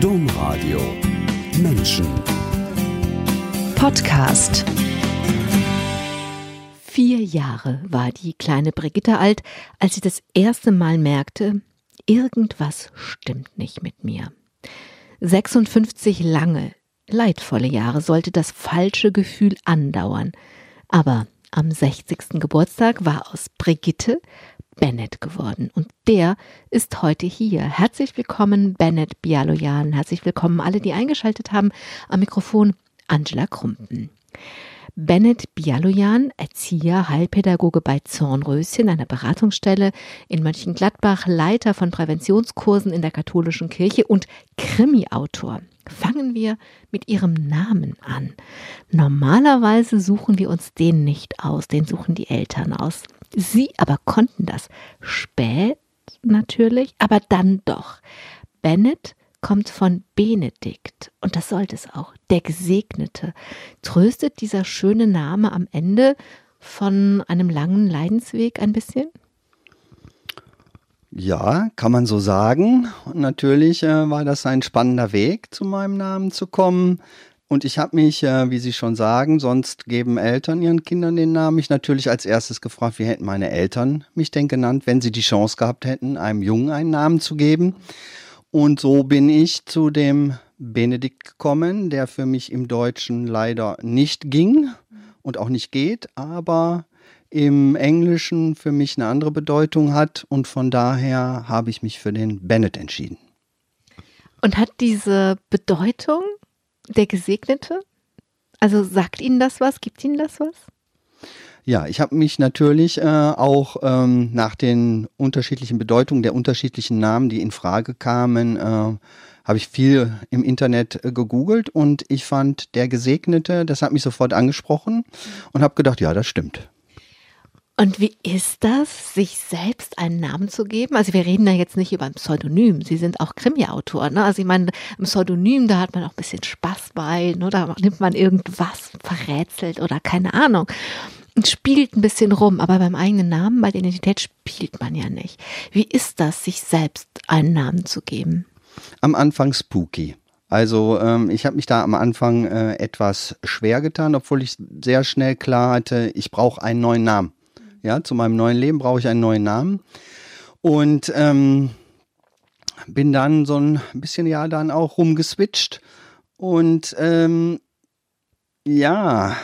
Domradio Menschen Podcast Vier Jahre war die kleine Brigitte alt, als sie das erste Mal merkte, irgendwas stimmt nicht mit mir. 56 lange, leidvolle Jahre sollte das falsche Gefühl andauern. Aber am 60. Geburtstag war aus Brigitte Bennett geworden. Und der ist heute hier. Herzlich willkommen, Bennett Bialoyan. Herzlich willkommen alle, die eingeschaltet haben. Am Mikrofon Angela Krumpen. Bennett Bialoyan, Erzieher, Heilpädagoge bei Zornröschen, einer Beratungsstelle in Mönchengladbach, Leiter von Präventionskursen in der katholischen Kirche und Krimi-Autor. Fangen wir mit ihrem Namen an. Normalerweise suchen wir uns den nicht aus, den suchen die Eltern aus. Sie aber konnten das. Spät natürlich, aber dann doch. Bennett kommt von Benedikt und das sollte es auch, der Gesegnete. Tröstet dieser schöne Name am Ende von einem langen Leidensweg ein bisschen? Ja, kann man so sagen. Und natürlich äh, war das ein spannender Weg, zu meinem Namen zu kommen. Und ich habe mich, äh, wie Sie schon sagen, sonst geben Eltern ihren Kindern den Namen, mich natürlich als erstes gefragt, wie hätten meine Eltern mich denn genannt, wenn sie die Chance gehabt hätten, einem Jungen einen Namen zu geben. Und so bin ich zu dem Benedikt gekommen, der für mich im Deutschen leider nicht ging und auch nicht geht, aber im Englischen für mich eine andere Bedeutung hat und von daher habe ich mich für den Bennett entschieden. Und hat diese Bedeutung der Gesegnete? Also sagt Ihnen das was? Gibt Ihnen das was? Ja, ich habe mich natürlich äh, auch ähm, nach den unterschiedlichen Bedeutungen der unterschiedlichen Namen, die in Frage kamen, äh, habe ich viel im Internet äh, gegoogelt und ich fand der Gesegnete, das hat mich sofort angesprochen und habe gedacht, ja, das stimmt. Und wie ist das, sich selbst einen Namen zu geben? Also wir reden da jetzt nicht über ein Pseudonym. Sie sind auch Krimi-Autor. Ne? Also ich meine, ein Pseudonym, da hat man auch ein bisschen Spaß bei. Ne? Da nimmt man irgendwas verrätselt oder keine Ahnung. Und spielt ein bisschen rum. Aber beim eigenen Namen, bei der Identität spielt man ja nicht. Wie ist das, sich selbst einen Namen zu geben? Am Anfang spooky. Also ähm, ich habe mich da am Anfang äh, etwas schwer getan, obwohl ich sehr schnell klar hatte, ich brauche einen neuen Namen. Ja, zu meinem neuen Leben brauche ich einen neuen Namen. Und ähm, bin dann so ein bisschen ja dann auch rumgeswitcht. Und ähm, ja,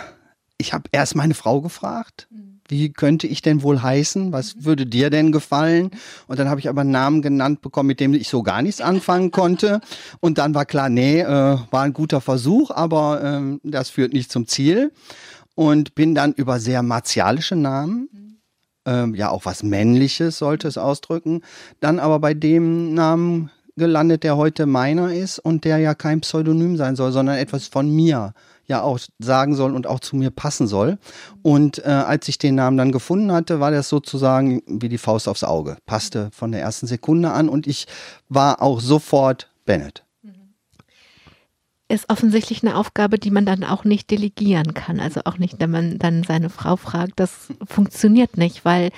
ich habe erst meine Frau gefragt, wie könnte ich denn wohl heißen? Was würde dir denn gefallen? Und dann habe ich aber einen Namen genannt bekommen, mit dem ich so gar nichts anfangen konnte. Und dann war klar, nee, äh, war ein guter Versuch, aber ähm, das führt nicht zum Ziel. Und bin dann über sehr martialische Namen ähm, ja auch was Männliches sollte es ausdrücken, dann aber bei dem Namen gelandet, der heute meiner ist und der ja kein Pseudonym sein soll, sondern etwas von mir ja auch sagen soll und auch zu mir passen soll. Und äh, als ich den Namen dann gefunden hatte, war das sozusagen wie die Faust aufs Auge. Passte von der ersten Sekunde an und ich war auch sofort Bennett ist offensichtlich eine Aufgabe, die man dann auch nicht delegieren kann. Also auch nicht, wenn man dann seine Frau fragt, das funktioniert nicht, weil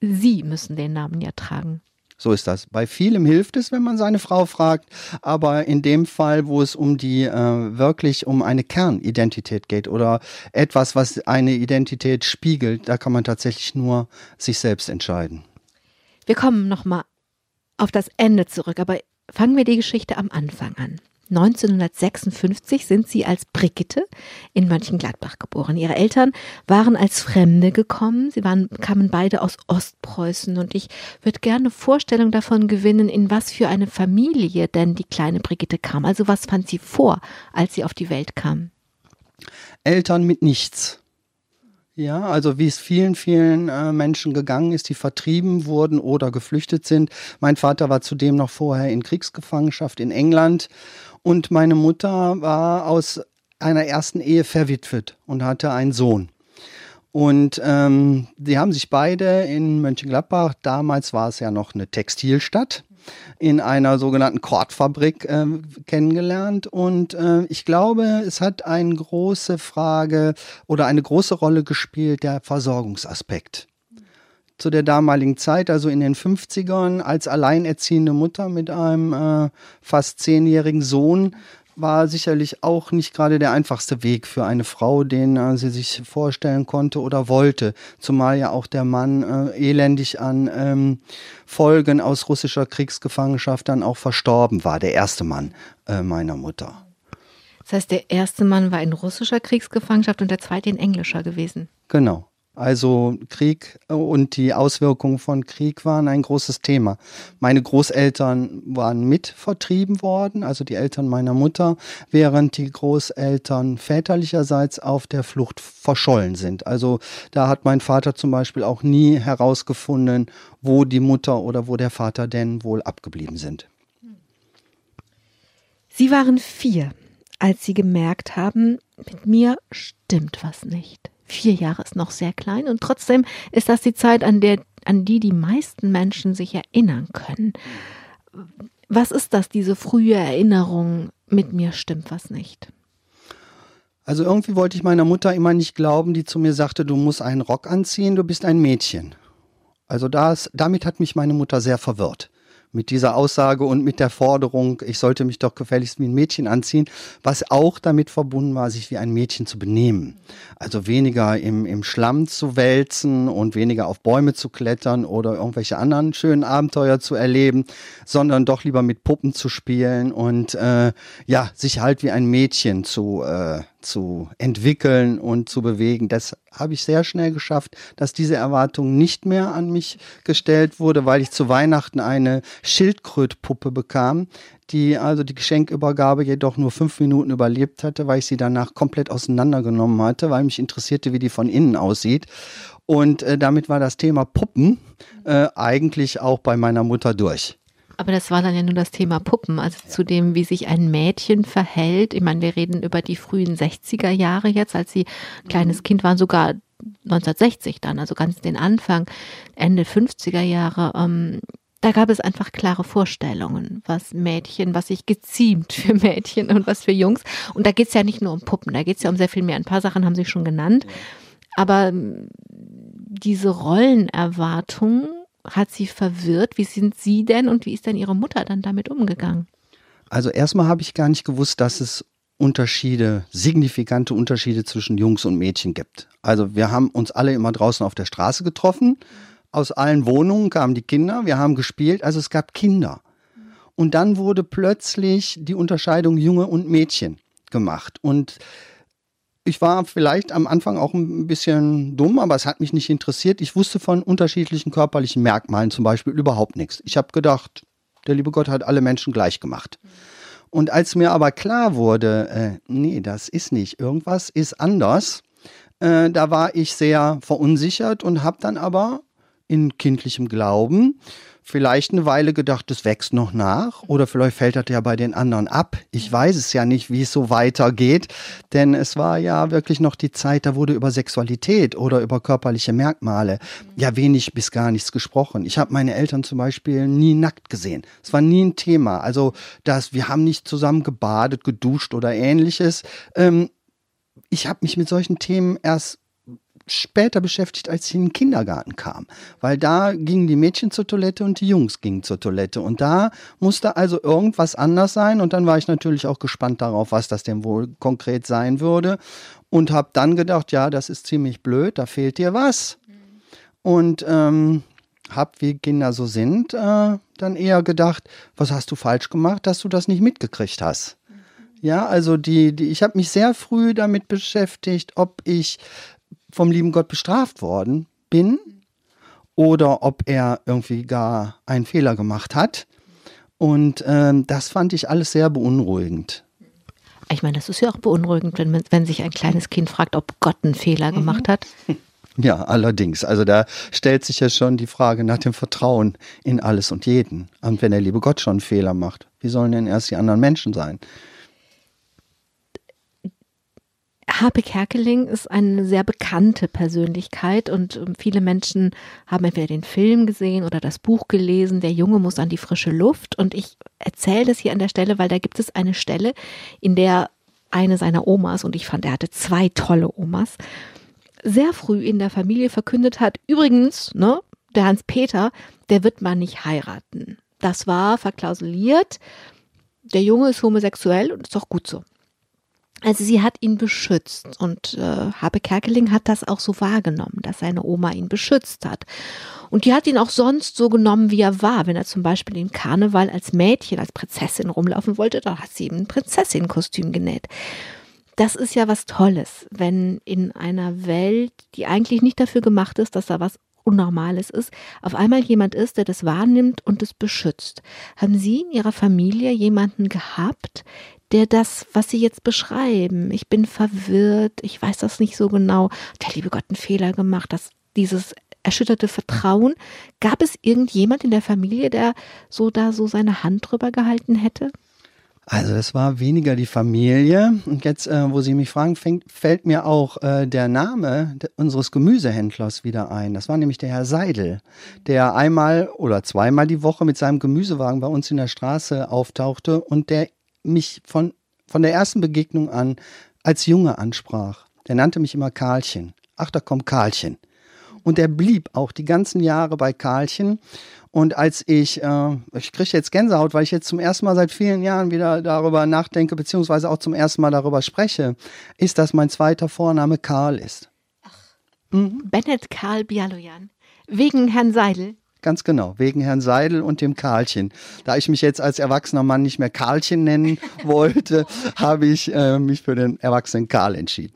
sie müssen den Namen ja tragen. So ist das. Bei vielem hilft es, wenn man seine Frau fragt, aber in dem Fall, wo es um die äh, wirklich um eine Kernidentität geht oder etwas, was eine Identität spiegelt, da kann man tatsächlich nur sich selbst entscheiden. Wir kommen nochmal auf das Ende zurück, aber fangen wir die Geschichte am Anfang an. 1956 sind sie als Brigitte in Mönchengladbach geboren. Ihre Eltern waren als Fremde gekommen. Sie waren, kamen beide aus Ostpreußen und ich würde gerne Vorstellung davon gewinnen, in was für eine Familie denn die kleine Brigitte kam. Also was fand sie vor, als sie auf die Welt kam? Eltern mit nichts. Ja, also wie es vielen, vielen äh, Menschen gegangen ist, die vertrieben wurden oder geflüchtet sind. Mein Vater war zudem noch vorher in Kriegsgefangenschaft in England und meine Mutter war aus einer ersten Ehe verwitwet und hatte einen Sohn. Und ähm, die haben sich beide in Mönchengladbach, damals war es ja noch eine Textilstadt, in einer sogenannten Kordfabrik äh, kennengelernt. Und äh, ich glaube, es hat eine große Frage oder eine große Rolle gespielt, der Versorgungsaspekt. Zu der damaligen Zeit, also in den 50ern, als alleinerziehende Mutter mit einem äh, fast zehnjährigen Sohn, war sicherlich auch nicht gerade der einfachste Weg für eine Frau, den äh, sie sich vorstellen konnte oder wollte. Zumal ja auch der Mann äh, elendig an ähm, Folgen aus russischer Kriegsgefangenschaft dann auch verstorben war, der erste Mann äh, meiner Mutter. Das heißt, der erste Mann war in russischer Kriegsgefangenschaft und der zweite in englischer gewesen. Genau. Also Krieg und die Auswirkungen von Krieg waren ein großes Thema. Meine Großeltern waren mit vertrieben worden, also die Eltern meiner Mutter, während die Großeltern väterlicherseits auf der Flucht verschollen sind. Also da hat mein Vater zum Beispiel auch nie herausgefunden, wo die Mutter oder wo der Vater denn wohl abgeblieben sind. Sie waren vier, als Sie gemerkt haben, mit mir stimmt was nicht. Vier Jahre ist noch sehr klein und trotzdem ist das die Zeit, an der, an die die meisten Menschen sich erinnern können. Was ist das, diese frühe Erinnerung, mit mir stimmt was nicht? Also irgendwie wollte ich meiner Mutter immer nicht glauben, die zu mir sagte, du musst einen Rock anziehen, du bist ein Mädchen. Also das, damit hat mich meine Mutter sehr verwirrt mit dieser Aussage und mit der Forderung, ich sollte mich doch gefälligst wie ein Mädchen anziehen, was auch damit verbunden war, sich wie ein Mädchen zu benehmen. Also weniger im, im Schlamm zu wälzen und weniger auf Bäume zu klettern oder irgendwelche anderen schönen Abenteuer zu erleben, sondern doch lieber mit Puppen zu spielen und äh, ja, sich halt wie ein Mädchen zu äh, zu entwickeln und zu bewegen. Das habe ich sehr schnell geschafft, dass diese Erwartung nicht mehr an mich gestellt wurde, weil ich zu Weihnachten eine Schildkrötpuppe bekam, die also die Geschenkübergabe jedoch nur fünf Minuten überlebt hatte, weil ich sie danach komplett auseinandergenommen hatte, weil mich interessierte, wie die von innen aussieht. Und äh, damit war das Thema Puppen äh, eigentlich auch bei meiner Mutter durch. Aber das war dann ja nur das Thema Puppen, also ja. zu dem, wie sich ein Mädchen verhält. Ich meine, wir reden über die frühen 60er Jahre jetzt, als sie ein kleines Kind waren, sogar 1960 dann, also ganz den Anfang, Ende 50er Jahre. Ähm, da gab es einfach klare Vorstellungen, was Mädchen, was sich geziemt für Mädchen und was für Jungs. Und da geht es ja nicht nur um Puppen, da geht es ja um sehr viel mehr. Ein paar Sachen haben Sie schon genannt. Aber ähm, diese Rollenerwartungen hat sie verwirrt. Wie sind Sie denn und wie ist denn Ihre Mutter dann damit umgegangen? Also erstmal habe ich gar nicht gewusst, dass es Unterschiede, signifikante Unterschiede zwischen Jungs und Mädchen gibt. Also wir haben uns alle immer draußen auf der Straße getroffen. Aus allen Wohnungen kamen die Kinder. Wir haben gespielt. Also es gab Kinder. Und dann wurde plötzlich die Unterscheidung Junge und Mädchen gemacht. Und ich war vielleicht am Anfang auch ein bisschen dumm, aber es hat mich nicht interessiert. Ich wusste von unterschiedlichen körperlichen Merkmalen zum Beispiel überhaupt nichts. Ich habe gedacht, der liebe Gott hat alle Menschen gleich gemacht. Und als mir aber klar wurde, äh, nee, das ist nicht, irgendwas ist anders, äh, da war ich sehr verunsichert und habe dann aber in kindlichem Glauben vielleicht eine Weile gedacht, es wächst noch nach oder vielleicht fällt das ja bei den anderen ab. Ich weiß es ja nicht, wie es so weitergeht, denn es war ja wirklich noch die Zeit, da wurde über Sexualität oder über körperliche Merkmale ja wenig bis gar nichts gesprochen. Ich habe meine Eltern zum Beispiel nie nackt gesehen. Es war nie ein Thema. Also, dass wir haben nicht zusammen gebadet, geduscht oder ähnliches. Ähm, ich habe mich mit solchen Themen erst später beschäftigt, als ich in den Kindergarten kam. Weil da gingen die Mädchen zur Toilette und die Jungs gingen zur Toilette. Und da musste also irgendwas anders sein. Und dann war ich natürlich auch gespannt darauf, was das denn wohl konkret sein würde. Und habe dann gedacht, ja, das ist ziemlich blöd, da fehlt dir was. Und ähm, habe, wie Kinder so sind, äh, dann eher gedacht, was hast du falsch gemacht, dass du das nicht mitgekriegt hast. Ja, also die, die ich habe mich sehr früh damit beschäftigt, ob ich vom lieben Gott bestraft worden bin oder ob er irgendwie gar einen Fehler gemacht hat. Und ähm, das fand ich alles sehr beunruhigend. Ich meine, das ist ja auch beunruhigend, wenn, wenn sich ein kleines Kind fragt, ob Gott einen Fehler mhm. gemacht hat. Ja, allerdings. Also da stellt sich ja schon die Frage nach dem Vertrauen in alles und jeden. Und wenn der liebe Gott schon einen Fehler macht, wie sollen denn erst die anderen Menschen sein? Harpe Kerkeling ist eine sehr bekannte Persönlichkeit und ähm, viele Menschen haben entweder den Film gesehen oder das Buch gelesen. Der Junge muss an die frische Luft. Und ich erzähle das hier an der Stelle, weil da gibt es eine Stelle, in der eine seiner Omas, und ich fand, er hatte zwei tolle Omas, sehr früh in der Familie verkündet hat, übrigens, ne, der Hans-Peter, der wird man nicht heiraten. Das war verklausuliert. Der Junge ist homosexuell und ist auch gut so. Also sie hat ihn beschützt und äh, Habe Kerkeling hat das auch so wahrgenommen, dass seine Oma ihn beschützt hat. Und die hat ihn auch sonst so genommen, wie er war. Wenn er zum Beispiel im Karneval als Mädchen, als Prinzessin rumlaufen wollte, dann hat sie ihm ein Prinzessinnenkostüm genäht. Das ist ja was Tolles, wenn in einer Welt, die eigentlich nicht dafür gemacht ist, dass da was Unnormales ist, auf einmal jemand ist, der das wahrnimmt und es beschützt. Haben Sie in Ihrer Familie jemanden gehabt, der das, was Sie jetzt beschreiben, ich bin verwirrt, ich weiß das nicht so genau, der liebe Gott einen Fehler gemacht, dass dieses erschütterte Vertrauen, gab es irgendjemand in der Familie, der so da so seine Hand drüber gehalten hätte? Also es war weniger die Familie. Und jetzt, äh, wo Sie mich fragen, fängt, fällt mir auch äh, der Name unseres Gemüsehändlers wieder ein. Das war nämlich der Herr Seidel, der einmal oder zweimal die Woche mit seinem Gemüsewagen bei uns in der Straße auftauchte und der mich von, von der ersten Begegnung an als Junge ansprach. Der nannte mich immer Karlchen. Ach, da kommt Karlchen. Und er blieb auch die ganzen Jahre bei Karlchen. Und als ich, äh, ich kriege jetzt Gänsehaut, weil ich jetzt zum ersten Mal seit vielen Jahren wieder darüber nachdenke, beziehungsweise auch zum ersten Mal darüber spreche, ist, dass mein zweiter Vorname Karl ist. Ach, mhm. Bennett Karl Bialoyan. Wegen Herrn Seidel. Ganz genau, wegen Herrn Seidel und dem Karlchen. Da ich mich jetzt als erwachsener Mann nicht mehr Karlchen nennen wollte, habe ich äh, mich für den erwachsenen Karl entschieden.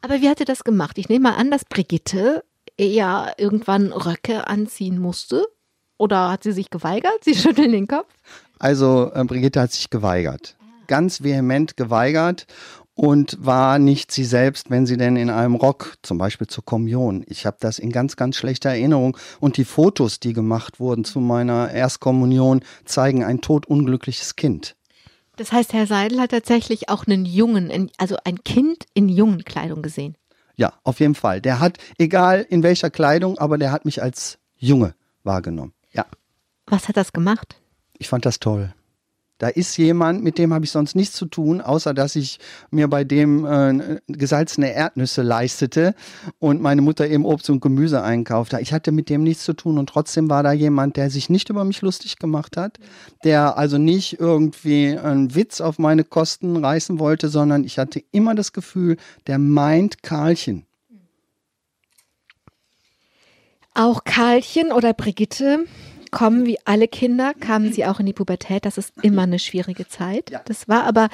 Aber wie hat er das gemacht? Ich nehme mal an, dass Brigitte ja irgendwann Röcke anziehen musste oder hat sie sich geweigert? Sie schütteln den Kopf. Also äh, Brigitte hat sich geweigert. Ganz vehement geweigert und war nicht sie selbst, wenn sie denn in einem Rock, zum Beispiel zur Kommunion. Ich habe das in ganz, ganz schlechter Erinnerung. Und die Fotos, die gemacht wurden zu meiner Erstkommunion, zeigen ein todunglückliches Kind. Das heißt, Herr Seidel hat tatsächlich auch einen Jungen, also ein Kind in Jungenkleidung gesehen. Ja, auf jeden Fall. Der hat, egal in welcher Kleidung, aber der hat mich als Junge wahrgenommen. Ja. Was hat das gemacht? Ich fand das toll. Da ist jemand, mit dem habe ich sonst nichts zu tun, außer dass ich mir bei dem äh, gesalzene Erdnüsse leistete und meine Mutter eben Obst und Gemüse einkaufte. Ich hatte mit dem nichts zu tun und trotzdem war da jemand, der sich nicht über mich lustig gemacht hat, der also nicht irgendwie einen Witz auf meine Kosten reißen wollte, sondern ich hatte immer das Gefühl, der meint Karlchen. Auch Karlchen oder Brigitte kommen wie alle Kinder, kamen sie auch in die Pubertät. Das ist immer eine schwierige Zeit. Das war aber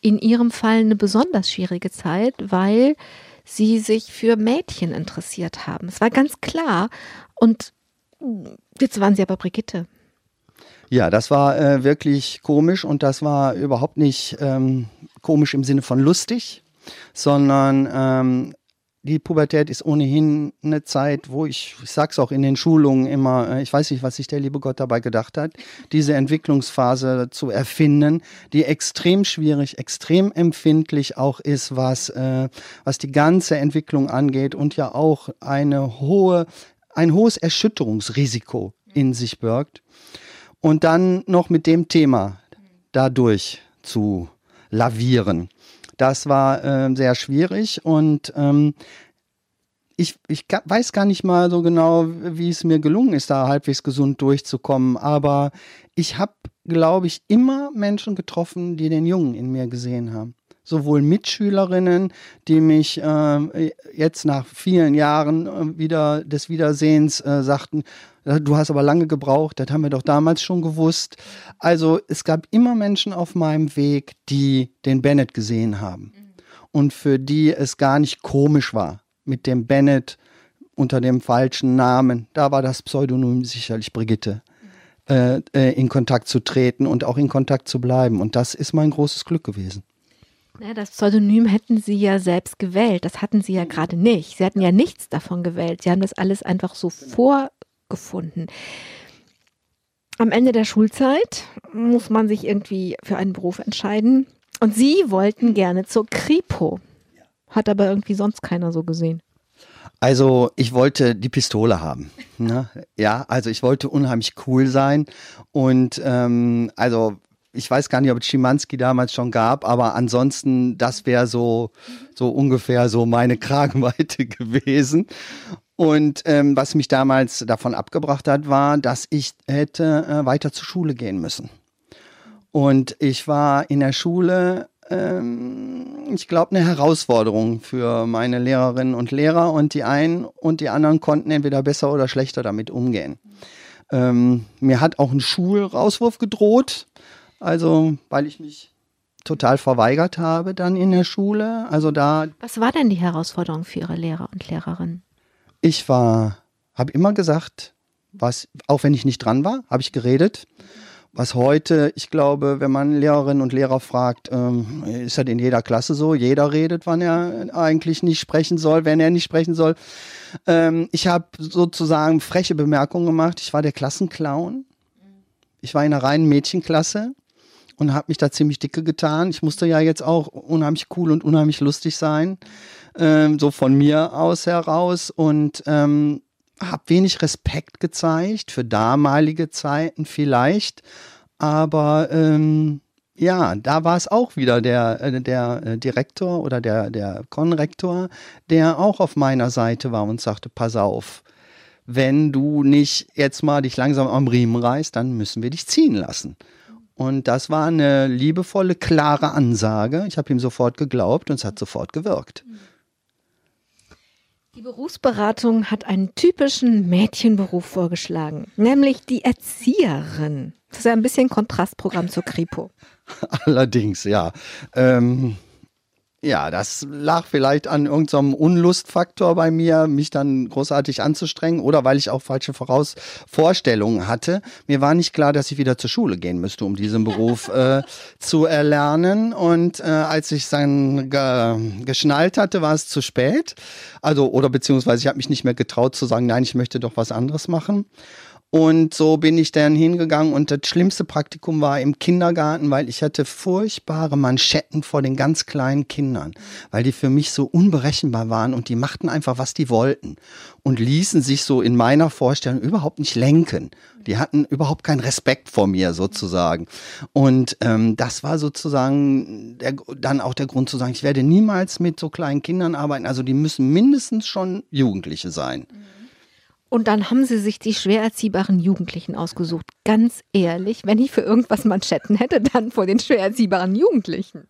in ihrem Fall eine besonders schwierige Zeit, weil sie sich für Mädchen interessiert haben. Es war ganz klar. Und jetzt waren sie aber Brigitte. Ja, das war äh, wirklich komisch und das war überhaupt nicht ähm, komisch im Sinne von lustig, sondern ähm, die Pubertät ist ohnehin eine Zeit, wo ich, ich sag's auch in den Schulungen immer, äh, ich weiß nicht, was sich der liebe Gott dabei gedacht hat, diese Entwicklungsphase zu erfinden, die extrem schwierig, extrem empfindlich auch ist, was, äh, was die ganze Entwicklung angeht und ja auch eine hohe, ein hohes Erschütterungsrisiko in sich birgt. Und dann noch mit dem Thema dadurch zu lavieren. Das war äh, sehr schwierig und ähm, ich, ich weiß gar nicht mal so genau, wie es mir gelungen ist, da halbwegs gesund durchzukommen. Aber ich habe, glaube ich, immer Menschen getroffen, die den Jungen in mir gesehen haben. Sowohl Mitschülerinnen, die mich äh, jetzt nach vielen Jahren äh, wieder des Wiedersehens äh, sagten, Du hast aber lange gebraucht, das haben wir doch damals schon gewusst. Also es gab immer Menschen auf meinem Weg, die den Bennett gesehen haben und für die es gar nicht komisch war mit dem Bennett unter dem falschen Namen. Da war das Pseudonym sicherlich Brigitte. Äh, äh, in Kontakt zu treten und auch in Kontakt zu bleiben. Und das ist mein großes Glück gewesen. Ja, das Pseudonym hätten Sie ja selbst gewählt. Das hatten Sie ja gerade nicht. Sie hatten ja nichts davon gewählt. Sie haben das alles einfach so vor gefunden. Am Ende der Schulzeit muss man sich irgendwie für einen Beruf entscheiden. Und Sie wollten gerne zur Kripo. Hat aber irgendwie sonst keiner so gesehen. Also ich wollte die Pistole haben. Ne? Ja, also ich wollte unheimlich cool sein. Und ähm, also ich weiß gar nicht, ob es Schimanski damals schon gab, aber ansonsten, das wäre so, so ungefähr so meine Kragenweite gewesen. Und ähm, was mich damals davon abgebracht hat, war, dass ich hätte äh, weiter zur Schule gehen müssen. Und ich war in der Schule, ähm, ich glaube, eine Herausforderung für meine Lehrerinnen und Lehrer. Und die einen und die anderen konnten entweder besser oder schlechter damit umgehen. Ähm, mir hat auch ein Schulrauswurf gedroht. Also, weil ich mich total verweigert habe dann in der Schule. Also da. Was war denn die Herausforderung für Ihre Lehrer und Lehrerinnen? Ich war, habe immer gesagt, was, auch wenn ich nicht dran war, habe ich geredet. Was heute, ich glaube, wenn man Lehrerinnen und Lehrer fragt, ähm, ist das in jeder Klasse so. Jeder redet, wann er eigentlich nicht sprechen soll, wenn er nicht sprechen soll. Ähm, ich habe sozusagen freche Bemerkungen gemacht. Ich war der Klassenclown. Ich war in einer reinen Mädchenklasse und habe mich da ziemlich dicke getan. Ich musste ja jetzt auch unheimlich cool und unheimlich lustig sein, ähm, so von mir aus heraus und ähm, habe wenig Respekt gezeigt für damalige Zeiten vielleicht, aber ähm, ja, da war es auch wieder der, äh, der äh, Direktor oder der, der Konrektor, der auch auf meiner Seite war und sagte, pass auf, wenn du nicht jetzt mal dich langsam am Riemen reißt, dann müssen wir dich ziehen lassen. Und das war eine liebevolle, klare Ansage. Ich habe ihm sofort geglaubt und es hat sofort gewirkt. Die Berufsberatung hat einen typischen Mädchenberuf vorgeschlagen, nämlich die Erzieherin. Das ist ja ein bisschen Kontrastprogramm zur Kripo. Allerdings, ja. Ähm, ja, das lag vielleicht an irgendeinem Unlustfaktor bei mir, mich dann großartig anzustrengen oder weil ich auch falsche Voraus Vorstellungen hatte. Mir war nicht klar, dass ich wieder zur Schule gehen müsste, um diesen Beruf äh, zu erlernen. Und äh, als ich dann ge geschnallt hatte, war es zu spät. Also, oder beziehungsweise ich habe mich nicht mehr getraut zu sagen, nein, ich möchte doch was anderes machen. Und so bin ich dann hingegangen und das schlimmste Praktikum war im Kindergarten, weil ich hatte furchtbare Manschetten vor den ganz kleinen Kindern, weil die für mich so unberechenbar waren und die machten einfach, was die wollten und ließen sich so in meiner Vorstellung überhaupt nicht lenken. Die hatten überhaupt keinen Respekt vor mir sozusagen. Und ähm, das war sozusagen der, dann auch der Grund zu sagen, ich werde niemals mit so kleinen Kindern arbeiten. Also die müssen mindestens schon Jugendliche sein. Mhm. Und dann haben sie sich die schwer erziehbaren Jugendlichen ausgesucht. Ganz ehrlich, wenn ich für irgendwas Manschetten hätte, dann vor den schwer erziehbaren Jugendlichen.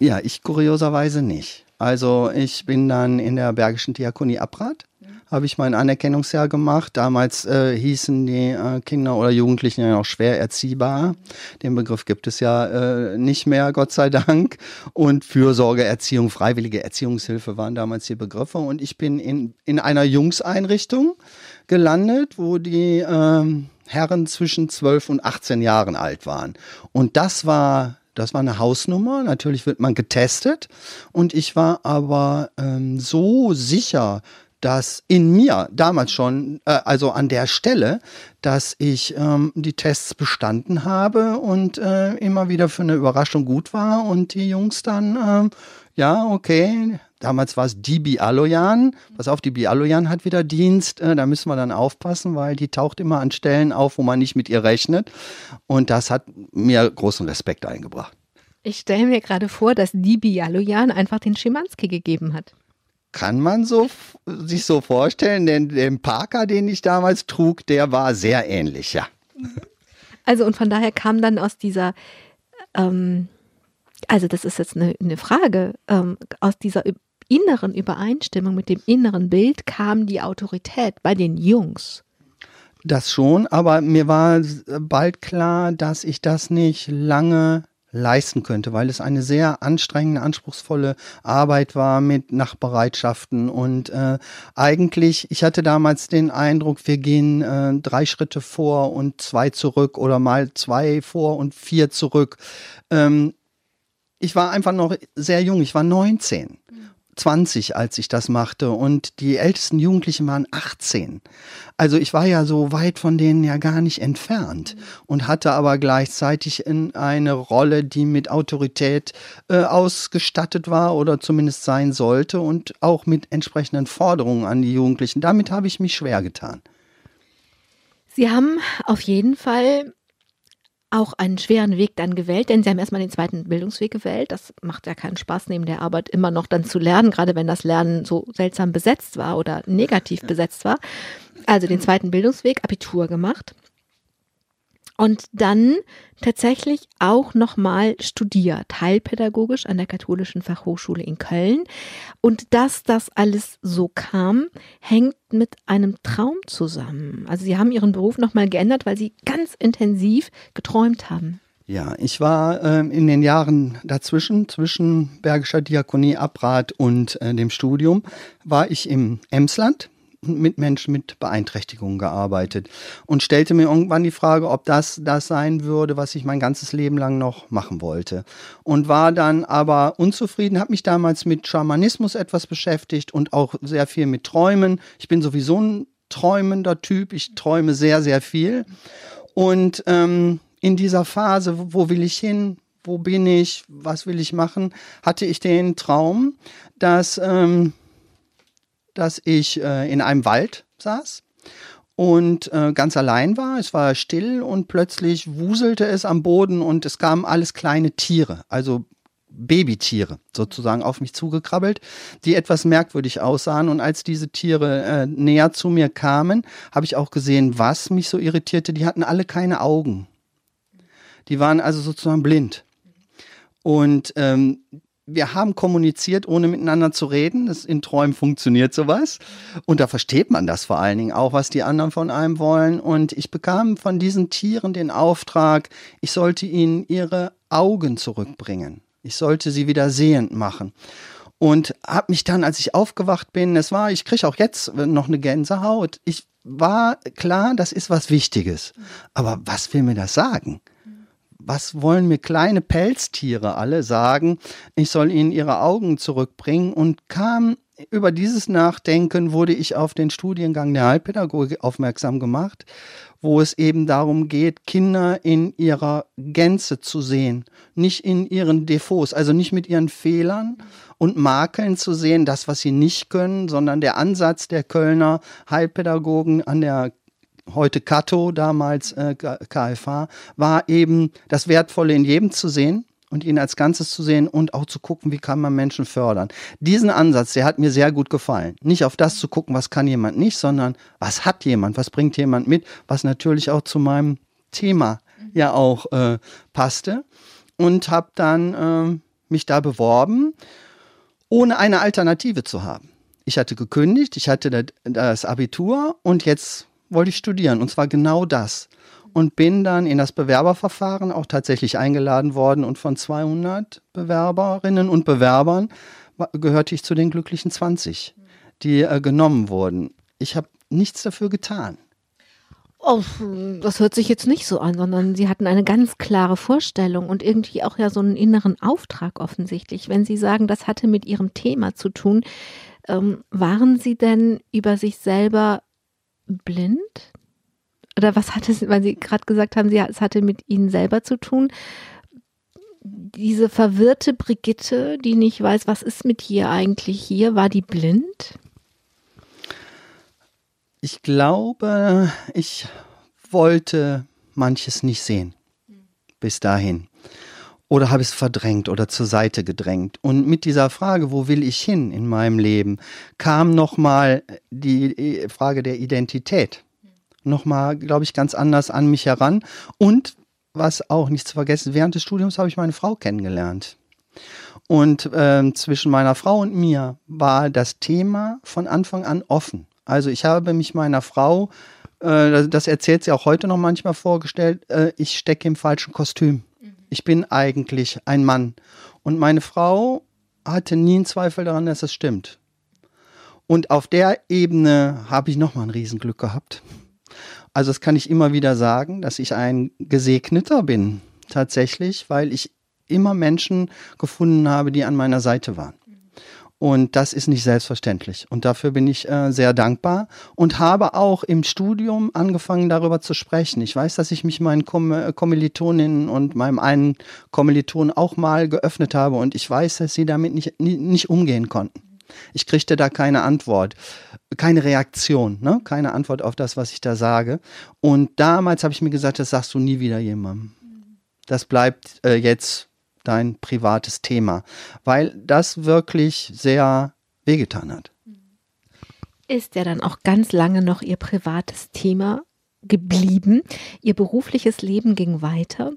Ja, ich kurioserweise nicht. Also ich bin dann in der Bergischen Diakonie Abrath habe ich mein Anerkennungsjahr gemacht. Damals äh, hießen die äh, Kinder oder Jugendlichen ja noch schwer erziehbar. Den Begriff gibt es ja äh, nicht mehr, Gott sei Dank. Und Fürsorgeerziehung, freiwillige Erziehungshilfe waren damals die Begriffe. Und ich bin in, in einer Jungseinrichtung gelandet, wo die ähm, Herren zwischen 12 und 18 Jahren alt waren. Und das war das war eine Hausnummer. Natürlich wird man getestet. Und ich war aber ähm, so sicher, dass in mir damals schon, äh, also an der Stelle, dass ich ähm, die Tests bestanden habe und äh, immer wieder für eine Überraschung gut war und die Jungs dann, ähm, ja, okay, damals war es die Bialoyan, pass auf, die Bialoyan hat wieder Dienst, äh, da müssen wir dann aufpassen, weil die taucht immer an Stellen auf, wo man nicht mit ihr rechnet. Und das hat mir großen Respekt eingebracht. Ich stelle mir gerade vor, dass die Bialoyan einfach den Schimanski gegeben hat kann man so sich so vorstellen, denn der Parker, den ich damals trug, der war sehr ähnlich, ja. Also und von daher kam dann aus dieser, ähm, also das ist jetzt eine, eine Frage, ähm, aus dieser inneren Übereinstimmung mit dem inneren Bild kam die Autorität bei den Jungs. Das schon, aber mir war bald klar, dass ich das nicht lange leisten könnte, weil es eine sehr anstrengende, anspruchsvolle Arbeit war mit Nachbereitschaften. Und äh, eigentlich, ich hatte damals den Eindruck, wir gehen äh, drei Schritte vor und zwei zurück oder mal zwei vor und vier zurück. Ähm, ich war einfach noch sehr jung, ich war 19 20, als ich das machte und die ältesten Jugendlichen waren 18. Also ich war ja so weit von denen ja gar nicht entfernt und hatte aber gleichzeitig in eine Rolle, die mit Autorität äh, ausgestattet war oder zumindest sein sollte und auch mit entsprechenden Forderungen an die Jugendlichen. Damit habe ich mich schwer getan. Sie haben auf jeden Fall auch einen schweren Weg dann gewählt, denn sie haben erstmal den zweiten Bildungsweg gewählt. Das macht ja keinen Spaß, neben der Arbeit immer noch dann zu lernen, gerade wenn das Lernen so seltsam besetzt war oder negativ besetzt war. Also den zweiten Bildungsweg, Abitur gemacht und dann tatsächlich auch nochmal studiert, heilpädagogisch an der Katholischen Fachhochschule in Köln. Und dass das alles so kam, hängt mit einem Traum zusammen. Also Sie haben Ihren Beruf nochmal geändert, weil Sie ganz intensiv geträumt haben. Ja, ich war äh, in den Jahren dazwischen, zwischen Bergischer Diakonie Abrat und äh, dem Studium, war ich im Emsland mit Menschen mit Beeinträchtigungen gearbeitet und stellte mir irgendwann die Frage, ob das das sein würde, was ich mein ganzes Leben lang noch machen wollte. Und war dann aber unzufrieden, habe mich damals mit Schamanismus etwas beschäftigt und auch sehr viel mit Träumen. Ich bin sowieso ein träumender Typ, ich träume sehr, sehr viel. Und ähm, in dieser Phase, wo will ich hin? Wo bin ich? Was will ich machen? Hatte ich den Traum, dass ähm, dass ich äh, in einem Wald saß und äh, ganz allein war. Es war still und plötzlich wuselte es am Boden und es kamen alles kleine Tiere, also Babytiere sozusagen auf mich zugekrabbelt, die etwas merkwürdig aussahen. Und als diese Tiere äh, näher zu mir kamen, habe ich auch gesehen, was mich so irritierte. Die hatten alle keine Augen. Die waren also sozusagen blind. Und ähm, wir haben kommuniziert, ohne miteinander zu reden. Das in Träumen funktioniert sowas. Und da versteht man das vor allen Dingen auch, was die anderen von einem wollen. Und ich bekam von diesen Tieren den Auftrag, ich sollte ihnen ihre Augen zurückbringen. Ich sollte sie wieder sehend machen. Und habe mich dann, als ich aufgewacht bin, es war, ich kriege auch jetzt noch eine Gänsehaut. Ich war klar, das ist was Wichtiges. Aber was will mir das sagen? Was wollen mir kleine Pelztiere alle sagen? Ich soll ihnen ihre Augen zurückbringen und kam über dieses Nachdenken wurde ich auf den Studiengang der Heilpädagogik aufmerksam gemacht, wo es eben darum geht, Kinder in ihrer Gänze zu sehen, nicht in ihren Defaults, also nicht mit ihren Fehlern und Makeln zu sehen, das, was sie nicht können, sondern der Ansatz der Kölner Heilpädagogen an der heute Kato, damals äh, KFH, war eben das Wertvolle in jedem zu sehen und ihn als Ganzes zu sehen und auch zu gucken, wie kann man Menschen fördern. Diesen Ansatz, der hat mir sehr gut gefallen. Nicht auf das zu gucken, was kann jemand nicht, sondern was hat jemand, was bringt jemand mit, was natürlich auch zu meinem Thema ja auch äh, passte. Und habe dann äh, mich da beworben, ohne eine Alternative zu haben. Ich hatte gekündigt, ich hatte das Abitur und jetzt wollte ich studieren und zwar genau das. Und bin dann in das Bewerberverfahren auch tatsächlich eingeladen worden und von 200 Bewerberinnen und Bewerbern gehörte ich zu den glücklichen 20, die äh, genommen wurden. Ich habe nichts dafür getan. Oh, das hört sich jetzt nicht so an, sondern Sie hatten eine ganz klare Vorstellung und irgendwie auch ja so einen inneren Auftrag offensichtlich. Wenn Sie sagen, das hatte mit Ihrem Thema zu tun, ähm, waren Sie denn über sich selber blind? Oder was hat es, weil Sie gerade gesagt haben, Sie, es hatte mit Ihnen selber zu tun. Diese verwirrte Brigitte, die nicht weiß, was ist mit ihr eigentlich hier, war die blind? Ich glaube, ich wollte manches nicht sehen. Bis dahin oder habe es verdrängt oder zur Seite gedrängt. Und mit dieser Frage, wo will ich hin in meinem Leben, kam nochmal die Frage der Identität. Nochmal, glaube ich, ganz anders an mich heran. Und was auch nicht zu vergessen, während des Studiums habe ich meine Frau kennengelernt. Und äh, zwischen meiner Frau und mir war das Thema von Anfang an offen. Also ich habe mich meiner Frau, äh, das erzählt sie auch heute noch manchmal vorgestellt, äh, ich stecke im falschen Kostüm ich bin eigentlich ein Mann. Und meine Frau hatte nie einen Zweifel daran, dass es stimmt. Und auf der Ebene habe ich nochmal ein Riesenglück gehabt. Also das kann ich immer wieder sagen, dass ich ein Gesegneter bin, tatsächlich, weil ich immer Menschen gefunden habe, die an meiner Seite waren. Und das ist nicht selbstverständlich. Und dafür bin ich äh, sehr dankbar und habe auch im Studium angefangen, darüber zu sprechen. Ich weiß, dass ich mich meinen Kom äh, Kommilitoninnen und meinem einen Kommiliton auch mal geöffnet habe und ich weiß, dass sie damit nicht, nicht umgehen konnten. Ich kriegte da keine Antwort, keine Reaktion, ne? keine Antwort auf das, was ich da sage. Und damals habe ich mir gesagt, das sagst du nie wieder jemandem. das bleibt äh, jetzt dein privates Thema, weil das wirklich sehr wehgetan hat. Ist ja dann auch ganz lange noch ihr privates Thema geblieben. Ihr berufliches Leben ging weiter.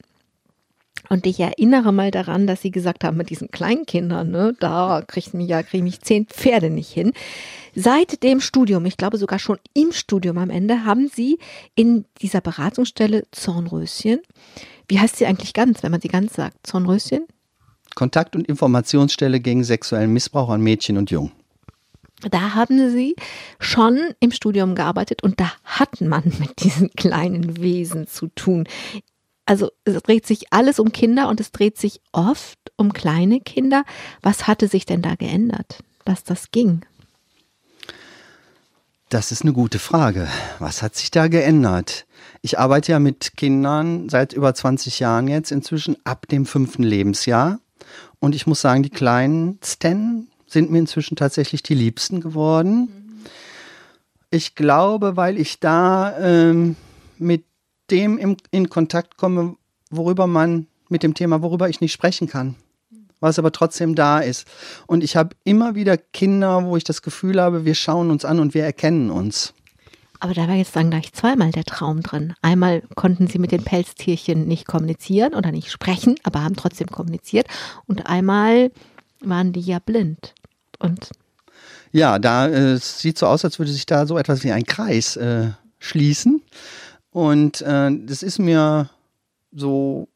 Und ich erinnere mal daran, dass sie gesagt haben, mit diesen Kleinkindern, ne, da kriege ich, ja, krieg ich zehn Pferde nicht hin. Seit dem Studium, ich glaube sogar schon im Studium am Ende, haben sie in dieser Beratungsstelle Zornröschen, wie heißt sie eigentlich ganz, wenn man sie ganz sagt, Zornröschen? Kontakt- und Informationsstelle gegen sexuellen Missbrauch an Mädchen und Jungen. Da haben sie schon im Studium gearbeitet und da hat man mit diesen kleinen Wesen zu tun also es dreht sich alles um Kinder und es dreht sich oft um kleine Kinder. Was hatte sich denn da geändert, dass das ging? Das ist eine gute Frage. Was hat sich da geändert? Ich arbeite ja mit Kindern seit über 20 Jahren jetzt, inzwischen ab dem fünften Lebensjahr. Und ich muss sagen, die kleinsten sind mir inzwischen tatsächlich die liebsten geworden. Ich glaube, weil ich da ähm, mit dem im, in Kontakt komme, worüber man mit dem Thema, worüber ich nicht sprechen kann, was aber trotzdem da ist. Und ich habe immer wieder Kinder, wo ich das Gefühl habe, wir schauen uns an und wir erkennen uns. Aber da war jetzt dann gleich zweimal der Traum drin. Einmal konnten sie mit den Pelztierchen nicht kommunizieren oder nicht sprechen, aber haben trotzdem kommuniziert. Und einmal waren die ja blind. Und ja, da äh, sieht so aus, als würde sich da so etwas wie ein Kreis äh, schließen. Und äh, das ist mir so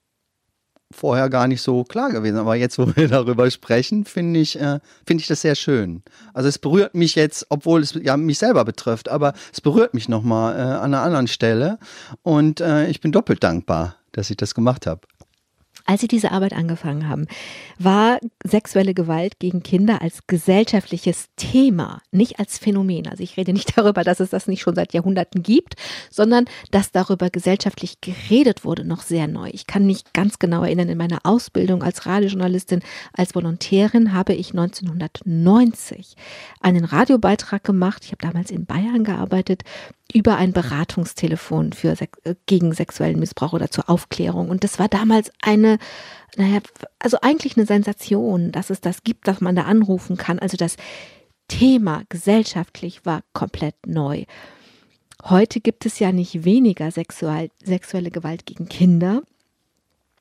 vorher gar nicht so klar gewesen. Aber jetzt, wo wir darüber sprechen, finde ich, äh, finde ich das sehr schön. Also es berührt mich jetzt, obwohl es ja mich selber betrifft, aber es berührt mich nochmal äh, an einer anderen Stelle. Und äh, ich bin doppelt dankbar, dass ich das gemacht habe. Als Sie diese Arbeit angefangen haben, war sexuelle Gewalt gegen Kinder als gesellschaftliches Thema, nicht als Phänomen. Also ich rede nicht darüber, dass es das nicht schon seit Jahrhunderten gibt, sondern dass darüber gesellschaftlich geredet wurde, noch sehr neu. Ich kann mich ganz genau erinnern, in meiner Ausbildung als Radiojournalistin, als Volontärin habe ich 1990 einen Radiobeitrag gemacht. Ich habe damals in Bayern gearbeitet über ein Beratungstelefon für äh, gegen sexuellen Missbrauch oder zur Aufklärung. Und das war damals eine, naja, also eigentlich eine Sensation, dass es das gibt, dass man da anrufen kann. Also das Thema gesellschaftlich war komplett neu. Heute gibt es ja nicht weniger sexuell, sexuelle Gewalt gegen Kinder,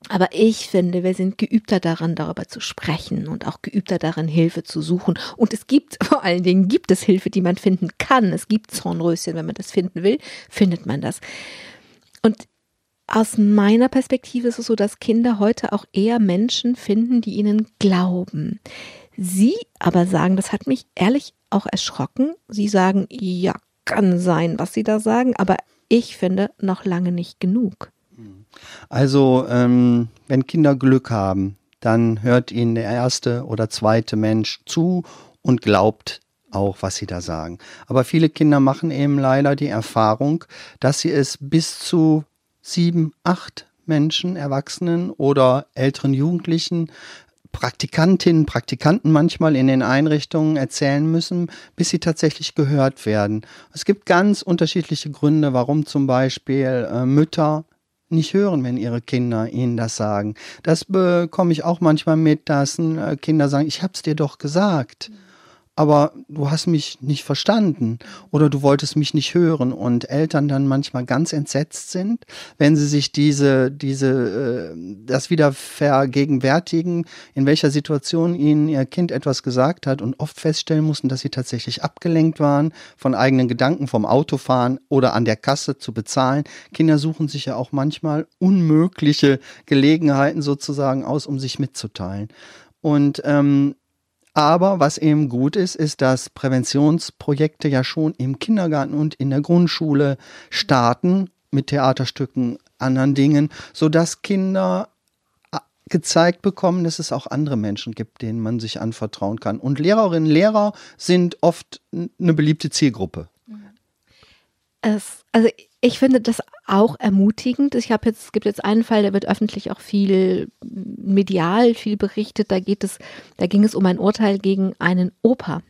aber ich finde, wir sind geübter daran, darüber zu sprechen und auch geübter darin, Hilfe zu suchen. Und es gibt, vor allen Dingen gibt es Hilfe, die man finden kann. Es gibt Zornröschen, wenn man das finden will, findet man das. Und aus meiner Perspektive ist es so, dass Kinder heute auch eher Menschen finden, die ihnen glauben. Sie aber sagen, das hat mich ehrlich auch erschrocken. Sie sagen, ja, kann sein, was sie da sagen, aber ich finde noch lange nicht genug. Also, ähm, wenn Kinder Glück haben, dann hört ihnen der erste oder zweite Mensch zu und glaubt auch, was sie da sagen. Aber viele Kinder machen eben leider die Erfahrung, dass sie es bis zu sieben, acht Menschen, Erwachsenen oder älteren Jugendlichen, Praktikantinnen, Praktikanten manchmal in den Einrichtungen erzählen müssen, bis sie tatsächlich gehört werden. Es gibt ganz unterschiedliche Gründe, warum zum Beispiel äh, Mütter nicht hören, wenn ihre Kinder ihnen das sagen. Das bekomme ich auch manchmal mit, dass äh, Kinder sagen, ich hab's dir doch gesagt. Mhm aber du hast mich nicht verstanden oder du wolltest mich nicht hören und Eltern dann manchmal ganz entsetzt sind, wenn sie sich diese, diese, äh, das wieder vergegenwärtigen, in welcher Situation ihnen ihr Kind etwas gesagt hat und oft feststellen mussten, dass sie tatsächlich abgelenkt waren von eigenen Gedanken, vom Autofahren oder an der Kasse zu bezahlen. Kinder suchen sich ja auch manchmal unmögliche Gelegenheiten sozusagen aus, um sich mitzuteilen. Und ähm, aber was eben gut ist, ist, dass Präventionsprojekte ja schon im Kindergarten und in der Grundschule starten mit Theaterstücken, anderen Dingen, sodass Kinder äh, gezeigt bekommen, dass es auch andere Menschen gibt, denen man sich anvertrauen kann. Und Lehrerinnen und Lehrer sind oft eine beliebte Zielgruppe. Es, also ich finde das auch ermutigend. Ich habe jetzt, es gibt jetzt einen Fall, der wird öffentlich auch viel medial, viel berichtet. Da geht es, da ging es um ein Urteil gegen einen Opa,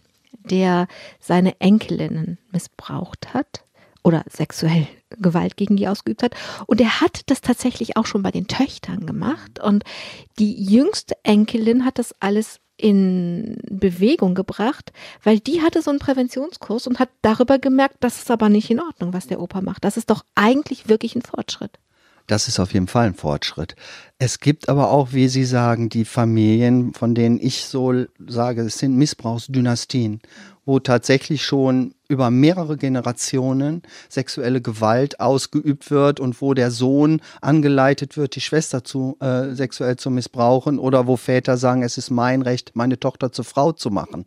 der seine Enkelinnen missbraucht hat oder sexuell Gewalt gegen die ausgeübt hat. Und er hat das tatsächlich auch schon bei den Töchtern gemacht. Und die jüngste Enkelin hat das alles in Bewegung gebracht, weil die hatte so einen Präventionskurs und hat darüber gemerkt, das ist aber nicht in Ordnung, was der Opa macht. Das ist doch eigentlich wirklich ein Fortschritt. Das ist auf jeden Fall ein Fortschritt. Es gibt aber auch, wie Sie sagen, die Familien, von denen ich so sage, es sind Missbrauchsdynastien, wo tatsächlich schon über mehrere Generationen sexuelle Gewalt ausgeübt wird und wo der Sohn angeleitet wird, die Schwester zu äh, sexuell zu missbrauchen oder wo Väter sagen, es ist mein Recht, meine Tochter zur Frau zu machen.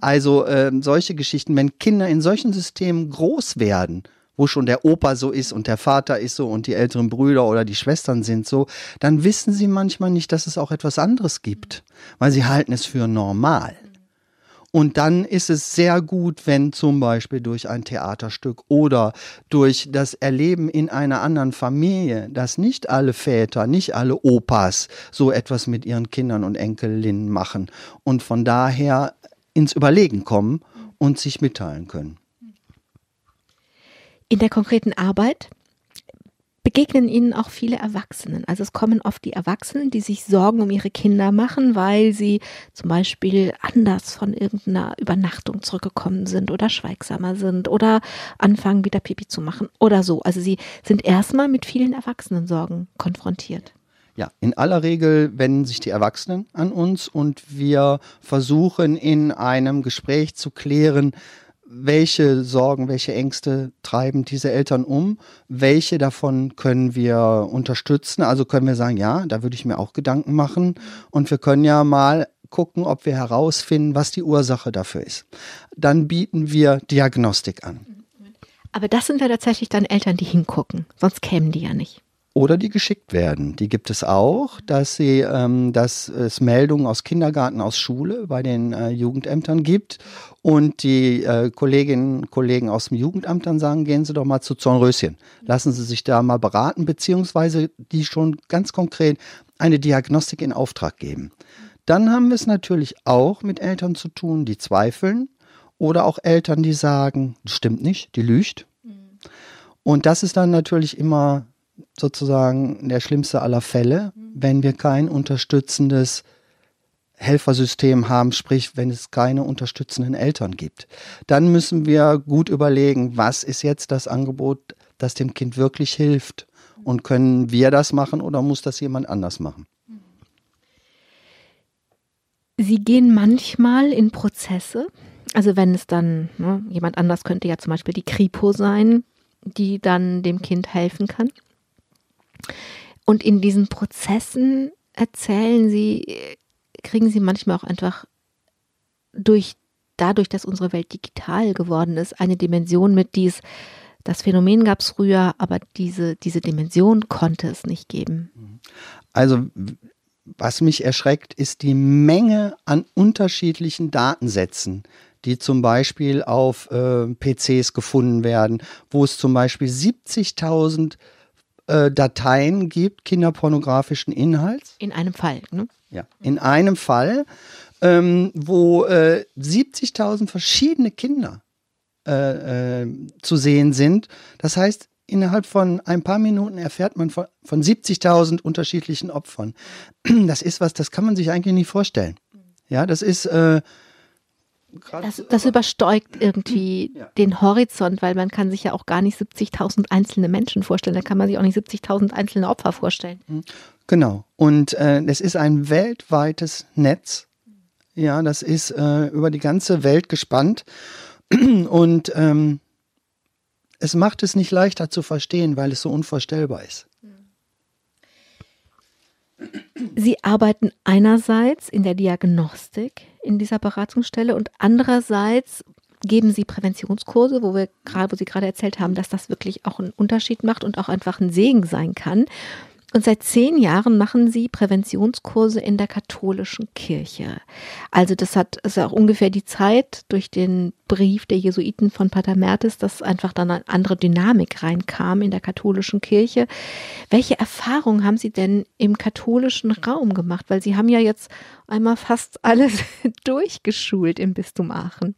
Also äh, solche Geschichten, wenn Kinder in solchen Systemen groß werden, wo schon der Opa so ist und der Vater ist so und die älteren Brüder oder die Schwestern sind so, dann wissen sie manchmal nicht, dass es auch etwas anderes gibt, weil sie halten es für normal. Und dann ist es sehr gut, wenn zum Beispiel durch ein Theaterstück oder durch das Erleben in einer anderen Familie, dass nicht alle Väter, nicht alle Opas so etwas mit ihren Kindern und Enkelinnen machen und von daher ins Überlegen kommen und sich mitteilen können. In der konkreten Arbeit begegnen ihnen auch viele Erwachsenen. Also es kommen oft die Erwachsenen, die sich Sorgen um ihre Kinder machen, weil sie zum Beispiel anders von irgendeiner Übernachtung zurückgekommen sind oder schweigsamer sind oder anfangen wieder Pipi zu machen oder so. Also sie sind erstmal mit vielen Erwachsenensorgen konfrontiert. Ja, in aller Regel wenden sich die Erwachsenen an uns und wir versuchen in einem Gespräch zu klären, welche Sorgen, welche Ängste treiben diese Eltern um? Welche davon können wir unterstützen? Also können wir sagen, ja, da würde ich mir auch Gedanken machen. Und wir können ja mal gucken, ob wir herausfinden, was die Ursache dafür ist. Dann bieten wir Diagnostik an. Aber das sind ja tatsächlich dann Eltern, die hingucken. Sonst kämen die ja nicht oder die geschickt werden. Die gibt es auch, dass sie, ähm, dass es Meldungen aus Kindergarten, aus Schule bei den äh, Jugendämtern gibt und die äh, Kolleginnen und Kollegen aus dem Jugendamt dann sagen, gehen Sie doch mal zu Zornröschen, lassen Sie sich da mal beraten, beziehungsweise die schon ganz konkret eine Diagnostik in Auftrag geben. Dann haben wir es natürlich auch mit Eltern zu tun, die zweifeln oder auch Eltern, die sagen, das stimmt nicht, die lügt. Mhm. Und das ist dann natürlich immer sozusagen der schlimmste aller Fälle, wenn wir kein unterstützendes Helfersystem haben, sprich, wenn es keine unterstützenden Eltern gibt. Dann müssen wir gut überlegen, was ist jetzt das Angebot, das dem Kind wirklich hilft? Und können wir das machen oder muss das jemand anders machen? Sie gehen manchmal in Prozesse. Also wenn es dann, ne, jemand anders könnte ja zum Beispiel die Kripo sein, die dann dem Kind helfen kann. Und in diesen Prozessen erzählen sie, kriegen sie manchmal auch einfach durch, dadurch, dass unsere Welt digital geworden ist, eine Dimension mit, die es, das Phänomen gab es früher, aber diese, diese Dimension konnte es nicht geben. Also, was mich erschreckt, ist die Menge an unterschiedlichen Datensätzen, die zum Beispiel auf äh, PCs gefunden werden, wo es zum Beispiel 70.000 äh, Dateien gibt, kinderpornografischen Inhalts. In einem Fall, ne? Ja, in einem Fall, ähm, wo äh, 70.000 verschiedene Kinder äh, äh, zu sehen sind. Das heißt, innerhalb von ein paar Minuten erfährt man von, von 70.000 unterschiedlichen Opfern. Das ist was, das kann man sich eigentlich nicht vorstellen. Ja, das ist das, das übersteugt irgendwie ja. den Horizont, weil man kann sich ja auch gar nicht 70.000 einzelne Menschen vorstellen. Da kann man sich auch nicht 70.000 einzelne Opfer vorstellen. Mhm. Genau. Und äh, es ist ein weltweites Netz. Ja, das ist äh, über die ganze Welt gespannt. Und ähm, es macht es nicht leichter zu verstehen, weil es so unvorstellbar ist. Sie arbeiten einerseits in der Diagnostik in dieser Beratungsstelle und andererseits geben Sie Präventionskurse, wo wir wo Sie gerade erzählt haben, dass das wirklich auch einen Unterschied macht und auch einfach ein Segen sein kann. Und seit zehn Jahren machen sie Präventionskurse in der katholischen Kirche. Also das hat ist auch ungefähr die Zeit durch den Brief der Jesuiten von Pater Mertes, dass einfach dann eine andere Dynamik reinkam in der katholischen Kirche. Welche Erfahrungen haben Sie denn im katholischen Raum gemacht? Weil Sie haben ja jetzt einmal fast alles durchgeschult im Bistum Aachen.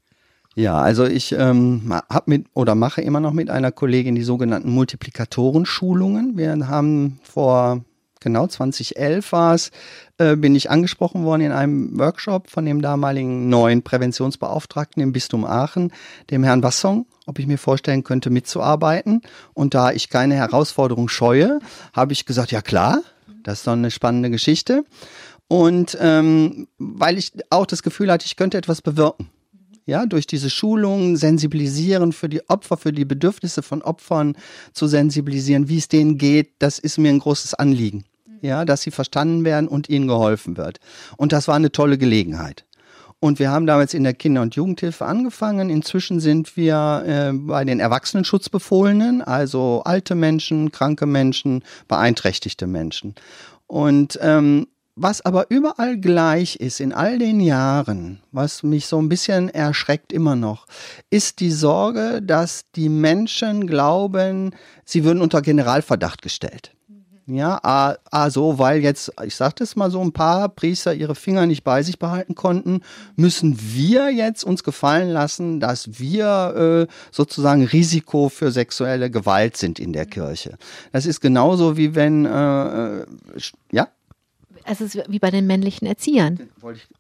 Ja, also ich ähm, habe mit oder mache immer noch mit einer Kollegin die sogenannten Multiplikatoren-Schulungen. Wir haben vor genau 2011 war es, äh, bin ich angesprochen worden in einem Workshop von dem damaligen neuen Präventionsbeauftragten im Bistum Aachen, dem Herrn Wasson, ob ich mir vorstellen könnte, mitzuarbeiten. Und da ich keine Herausforderung scheue, habe ich gesagt, ja klar, das ist doch eine spannende Geschichte. Und ähm, weil ich auch das Gefühl hatte, ich könnte etwas bewirken ja, durch diese Schulungen sensibilisieren für die Opfer, für die Bedürfnisse von Opfern zu sensibilisieren, wie es denen geht, das ist mir ein großes Anliegen. Ja, dass sie verstanden werden und ihnen geholfen wird. Und das war eine tolle Gelegenheit. Und wir haben damals in der Kinder- und Jugendhilfe angefangen. Inzwischen sind wir äh, bei den Erwachsenenschutzbefohlenen, also alte Menschen, kranke Menschen, beeinträchtigte Menschen. Und ähm, was aber überall gleich ist in all den Jahren, was mich so ein bisschen erschreckt immer noch, ist die Sorge, dass die Menschen glauben, sie würden unter Generalverdacht gestellt. Mhm. Ja, a, a so, weil jetzt, ich sag das mal so, ein paar Priester ihre Finger nicht bei sich behalten konnten, müssen wir jetzt uns gefallen lassen, dass wir äh, sozusagen Risiko für sexuelle Gewalt sind in der Kirche. Das ist genauso wie wenn, äh, äh ja, es ist wie bei den männlichen Erziehern.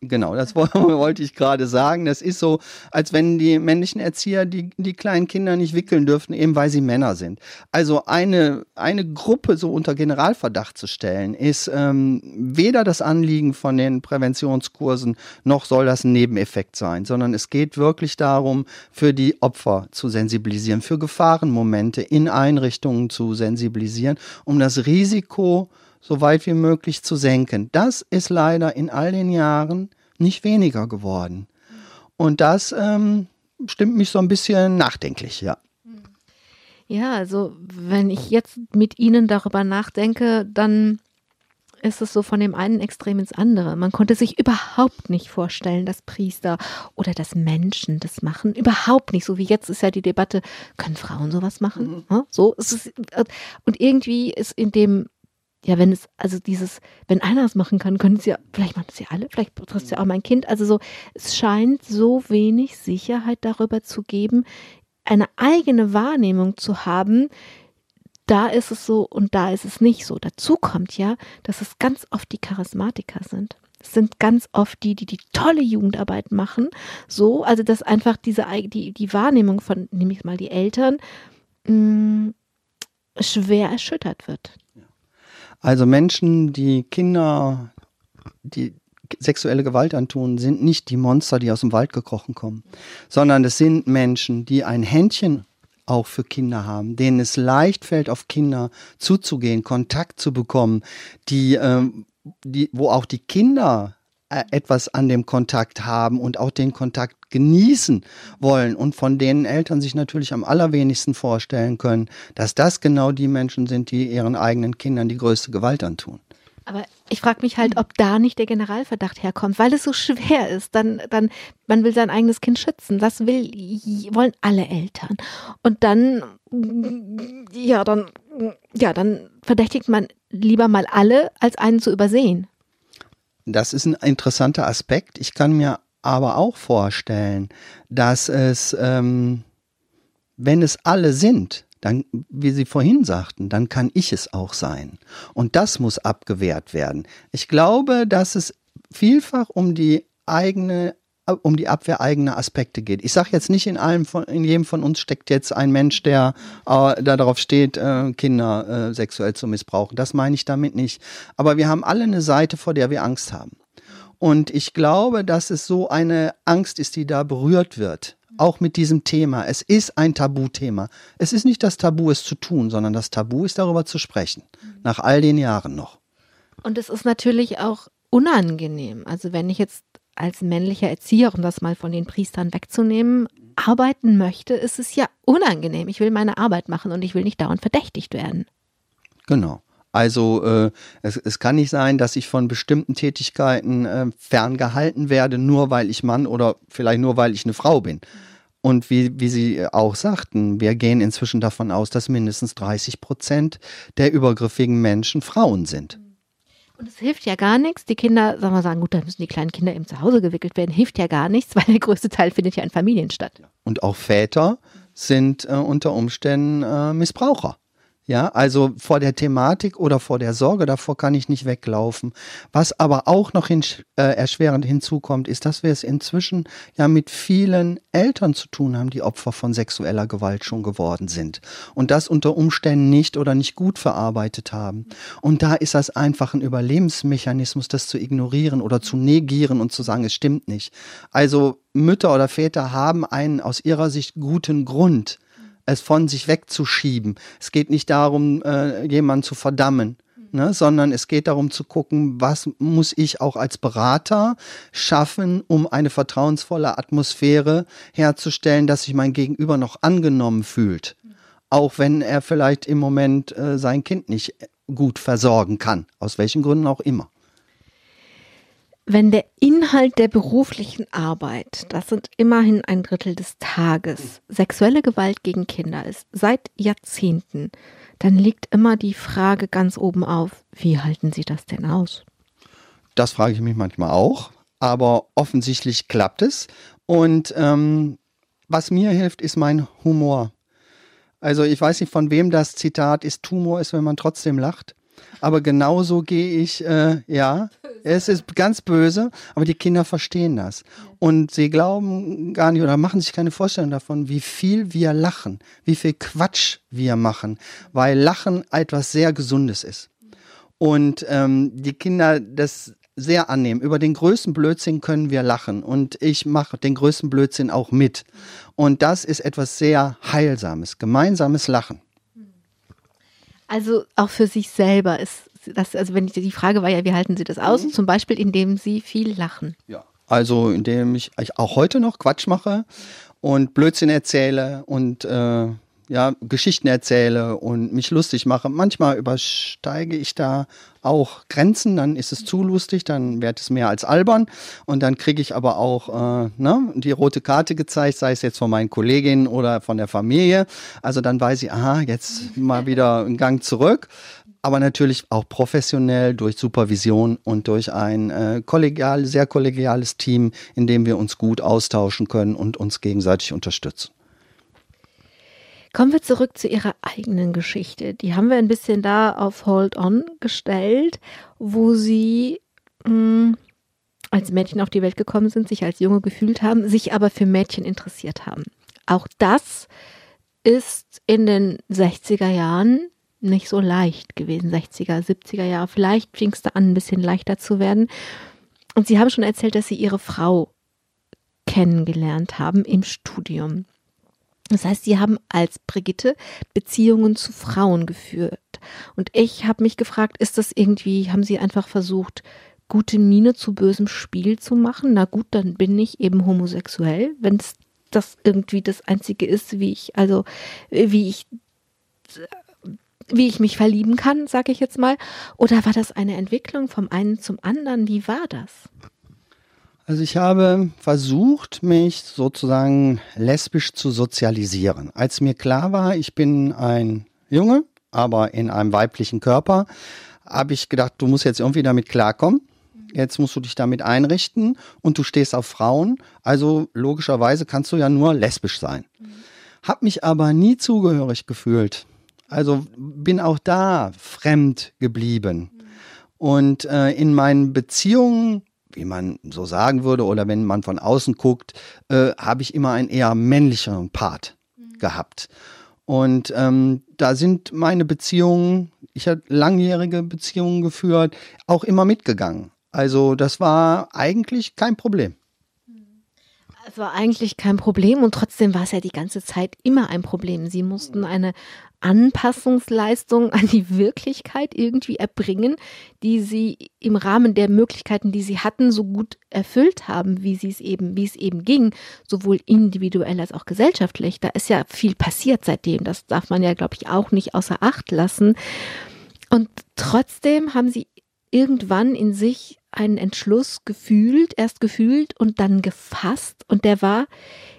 Genau, das wollte ich gerade sagen. Das ist so, als wenn die männlichen Erzieher die, die kleinen Kinder nicht wickeln dürften, eben weil sie Männer sind. Also eine, eine Gruppe so unter Generalverdacht zu stellen, ist ähm, weder das Anliegen von den Präventionskursen, noch soll das ein Nebeneffekt sein, sondern es geht wirklich darum, für die Opfer zu sensibilisieren, für Gefahrenmomente in Einrichtungen zu sensibilisieren, um das Risiko, so weit wie möglich zu senken. Das ist leider in all den Jahren nicht weniger geworden. Und das ähm, stimmt mich so ein bisschen nachdenklich, ja. Ja, also wenn ich jetzt mit Ihnen darüber nachdenke, dann ist es so von dem einen Extrem ins andere. Man konnte sich überhaupt nicht vorstellen, dass Priester oder dass Menschen das machen. Überhaupt nicht. So wie jetzt ist ja die Debatte, können Frauen sowas machen? Mhm. So ist es. Und irgendwie ist in dem ja, wenn es, also dieses, wenn einer es machen kann, können es ja, vielleicht machen es ja alle, vielleicht betrifft es ja auch mein Kind. Also so, es scheint so wenig Sicherheit darüber zu geben, eine eigene Wahrnehmung zu haben, da ist es so und da ist es nicht so. Dazu kommt ja, dass es ganz oft die Charismatiker sind. Es sind ganz oft die, die die tolle Jugendarbeit machen. So, also dass einfach diese die, die Wahrnehmung von, nehme ich mal die Eltern, mh, mm, schwer erschüttert wird. Also Menschen, die Kinder, die sexuelle Gewalt antun, sind nicht die Monster, die aus dem Wald gekrochen kommen, sondern es sind Menschen, die ein Händchen auch für Kinder haben, denen es leicht fällt, auf Kinder zuzugehen, Kontakt zu bekommen, die, ähm, die, wo auch die Kinder etwas an dem Kontakt haben und auch den Kontakt genießen wollen und von denen Eltern sich natürlich am allerwenigsten vorstellen können, dass das genau die Menschen sind, die ihren eigenen Kindern die größte Gewalt antun. Aber ich frage mich halt, ob da nicht der Generalverdacht herkommt, weil es so schwer ist. Dann, dann, man will sein eigenes Kind schützen. Das will, wollen alle Eltern. Und dann, ja, dann, ja, dann verdächtigt man lieber mal alle, als einen zu übersehen. Das ist ein interessanter Aspekt. Ich kann mir aber auch vorstellen, dass es, ähm, wenn es alle sind, dann, wie Sie vorhin sagten, dann kann ich es auch sein. Und das muss abgewehrt werden. Ich glaube, dass es vielfach um die eigene um die Abwehr eigener Aspekte geht. Ich sage jetzt nicht, in allem von, in jedem von uns steckt jetzt ein Mensch, der äh, da darauf steht, äh, Kinder äh, sexuell zu missbrauchen. Das meine ich damit nicht. Aber wir haben alle eine Seite, vor der wir Angst haben. Und ich glaube, dass es so eine Angst ist, die da berührt wird. Auch mit diesem Thema. Es ist ein Tabuthema. Es ist nicht das Tabu, es zu tun, sondern das Tabu ist darüber zu sprechen. Nach all den Jahren noch. Und es ist natürlich auch unangenehm. Also wenn ich jetzt als männlicher Erzieher, um das mal von den Priestern wegzunehmen, arbeiten möchte, ist es ja unangenehm. Ich will meine Arbeit machen und ich will nicht dauernd verdächtigt werden. Genau. Also äh, es, es kann nicht sein, dass ich von bestimmten Tätigkeiten äh, ferngehalten werde, nur weil ich Mann oder vielleicht nur weil ich eine Frau bin. Und wie, wie Sie auch sagten, wir gehen inzwischen davon aus, dass mindestens 30 Prozent der übergriffigen Menschen Frauen sind. Und es hilft ja gar nichts. Die Kinder, sagen wir sagen, gut, dann müssen die kleinen Kinder eben zu Hause gewickelt werden. Hilft ja gar nichts, weil der größte Teil findet ja in Familien statt. Und auch Väter sind äh, unter Umständen äh, Missbraucher. Ja, also vor der Thematik oder vor der Sorge davor kann ich nicht weglaufen. Was aber auch noch hin, äh, erschwerend hinzukommt, ist, dass wir es inzwischen ja mit vielen Eltern zu tun haben, die Opfer von sexueller Gewalt schon geworden sind und das unter Umständen nicht oder nicht gut verarbeitet haben. Und da ist das einfach ein Überlebensmechanismus, das zu ignorieren oder zu negieren und zu sagen, es stimmt nicht. Also Mütter oder Väter haben einen aus ihrer Sicht guten Grund, es von sich wegzuschieben. Es geht nicht darum, äh, jemanden zu verdammen. Ne, sondern es geht darum zu gucken, was muss ich auch als Berater schaffen, um eine vertrauensvolle Atmosphäre herzustellen, dass sich mein Gegenüber noch angenommen fühlt. Auch wenn er vielleicht im Moment äh, sein Kind nicht gut versorgen kann, aus welchen Gründen auch immer. Wenn der Inhalt der beruflichen Arbeit, das sind immerhin ein Drittel des Tages, sexuelle Gewalt gegen Kinder ist, seit Jahrzehnten, dann liegt immer die Frage ganz oben auf, wie halten Sie das denn aus? Das frage ich mich manchmal auch, aber offensichtlich klappt es. Und ähm, was mir hilft, ist mein Humor. Also ich weiß nicht, von wem das Zitat ist, Tumor ist, wenn man trotzdem lacht aber genauso gehe ich, äh, ja, es ist ganz böse, aber die Kinder verstehen das. Und sie glauben gar nicht oder machen sich keine Vorstellung davon, wie viel wir lachen, wie viel Quatsch wir machen, weil Lachen etwas sehr Gesundes ist. Und ähm, die Kinder das sehr annehmen. Über den größten Blödsinn können wir lachen und ich mache den größten Blödsinn auch mit. Und das ist etwas sehr Heilsames, gemeinsames Lachen. Also auch für sich selber ist das, also wenn ich, die Frage war ja, wie halten Sie das aus? Mhm. Zum Beispiel, indem Sie viel lachen. Ja. Also indem ich auch heute noch Quatsch mache und Blödsinn erzähle und äh, ja, Geschichten erzähle und mich lustig mache. Manchmal übersteige ich da auch Grenzen, dann ist es zu lustig, dann wird es mehr als albern und dann kriege ich aber auch äh, ne, die rote Karte gezeigt, sei es jetzt von meinen Kolleginnen oder von der Familie. Also dann weiß ich, aha, jetzt mal wieder einen Gang zurück. Aber natürlich auch professionell durch Supervision und durch ein äh, kollegial, sehr kollegiales Team, in dem wir uns gut austauschen können und uns gegenseitig unterstützen. Kommen wir zurück zu Ihrer eigenen Geschichte. Die haben wir ein bisschen da auf Hold On gestellt, wo Sie mh, hm, als Mädchen auf die Welt gekommen sind, sich als Junge gefühlt haben, sich aber für Mädchen interessiert haben. Auch das ist in den 60er Jahren nicht so leicht gewesen, 60er, 70er Jahre. Vielleicht fing es da an, ein bisschen leichter zu werden. Und Sie haben schon erzählt, dass Sie Ihre Frau kennengelernt haben im Studium. Das heißt, sie haben als Brigitte Beziehungen zu Frauen geführt. Und ich habe mich gefragt, ist das irgendwie, haben sie einfach versucht, gute Miene zu bösem Spiel zu machen? Na gut, dann bin ich eben homosexuell, wenn es das irgendwie das Einzige ist, wie ich, also wie ich wie ich mich verlieben kann, sage ich jetzt mal. Oder war das eine Entwicklung vom einen zum anderen? Wie war das? Also ich habe versucht, mich sozusagen lesbisch zu sozialisieren. Als mir klar war, ich bin ein Junge, aber in einem weiblichen Körper, habe ich gedacht, du musst jetzt irgendwie damit klarkommen. Jetzt musst du dich damit einrichten und du stehst auf Frauen. Also logischerweise kannst du ja nur lesbisch sein. Hab mich aber nie zugehörig gefühlt. Also bin auch da fremd geblieben. Und äh, in meinen Beziehungen wie man so sagen würde, oder wenn man von außen guckt, äh, habe ich immer einen eher männlicheren Part mhm. gehabt. Und ähm, da sind meine Beziehungen, ich habe langjährige Beziehungen geführt, auch immer mitgegangen. Also das war eigentlich kein Problem. Es war eigentlich kein Problem und trotzdem war es ja die ganze Zeit immer ein Problem. Sie mussten eine Anpassungsleistung an die Wirklichkeit irgendwie erbringen, die sie im Rahmen der Möglichkeiten, die sie hatten, so gut erfüllt haben, wie sie es eben, wie es eben ging, sowohl individuell als auch gesellschaftlich. Da ist ja viel passiert seitdem. Das darf man ja, glaube ich, auch nicht außer Acht lassen. Und trotzdem haben sie irgendwann in sich einen Entschluss gefühlt, erst gefühlt und dann gefasst. Und der war,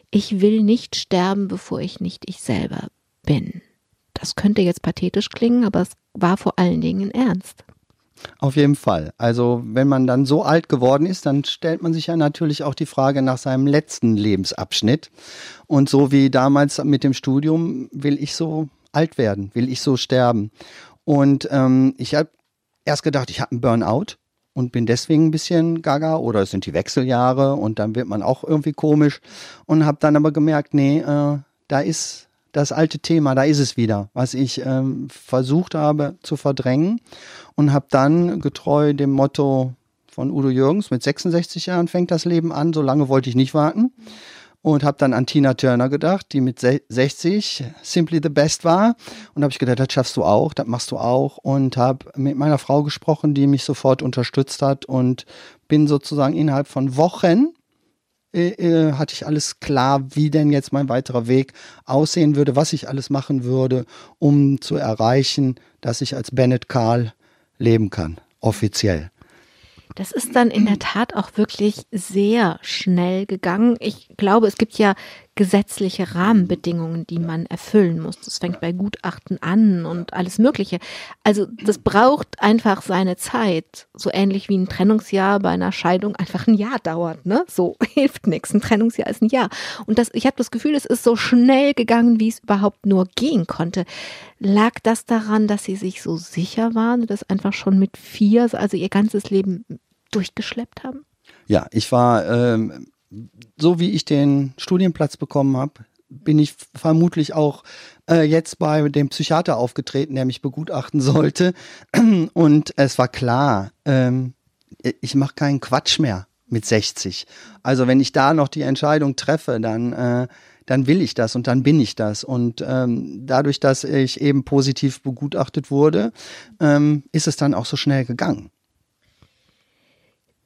ich will nicht sterben, bevor ich nicht ich selber bin. Das könnte jetzt pathetisch klingen, aber es war vor allen Dingen ernst. Auf jeden Fall. Also wenn man dann so alt geworden ist, dann stellt man sich ja natürlich auch die Frage nach seinem letzten Lebensabschnitt. Und so wie damals mit dem Studium will ich so alt werden, will ich so sterben. Und ähm, ich habe erst gedacht, ich habe einen Burnout und bin deswegen ein bisschen gaga oder es sind die Wechseljahre und dann wird man auch irgendwie komisch und habe dann aber gemerkt, nee, äh, da ist das alte Thema, da ist es wieder, was ich ähm, versucht habe zu verdrängen und habe dann getreu dem Motto von Udo Jürgens, mit 66 Jahren fängt das Leben an, so lange wollte ich nicht warten und habe dann an Tina Turner gedacht, die mit 60 Simply the Best war und habe ich gedacht, das schaffst du auch, das machst du auch und habe mit meiner Frau gesprochen, die mich sofort unterstützt hat und bin sozusagen innerhalb von Wochen äh, äh, hatte ich alles klar, wie denn jetzt mein weiterer Weg aussehen würde, was ich alles machen würde, um zu erreichen, dass ich als Bennett Karl leben kann, offiziell. Das ist dann in der Tat auch wirklich sehr schnell gegangen. Ich glaube, es gibt ja gesetzliche Rahmenbedingungen, die man erfüllen muss. Das fängt bei Gutachten an und alles Mögliche. Also das braucht einfach seine Zeit. So ähnlich wie ein Trennungsjahr bei einer Scheidung einfach ein Jahr dauert. Ne? So hilft nichts. Ein Trennungsjahr ist ein Jahr. Und das, ich habe das Gefühl, es ist so schnell gegangen, wie es überhaupt nur gehen konnte. Lag das daran, dass Sie sich so sicher waren, dass einfach schon mit vier, also Ihr ganzes Leben durchgeschleppt haben? Ja, ich war ähm, so wie ich den Studienplatz bekommen habe, bin ich vermutlich auch äh, jetzt bei dem Psychiater aufgetreten, der mich begutachten sollte. Und es war klar, ähm, ich mache keinen Quatsch mehr mit 60. Also wenn ich da noch die Entscheidung treffe, dann, äh, dann will ich das und dann bin ich das. Und ähm, dadurch, dass ich eben positiv begutachtet wurde, ähm, ist es dann auch so schnell gegangen.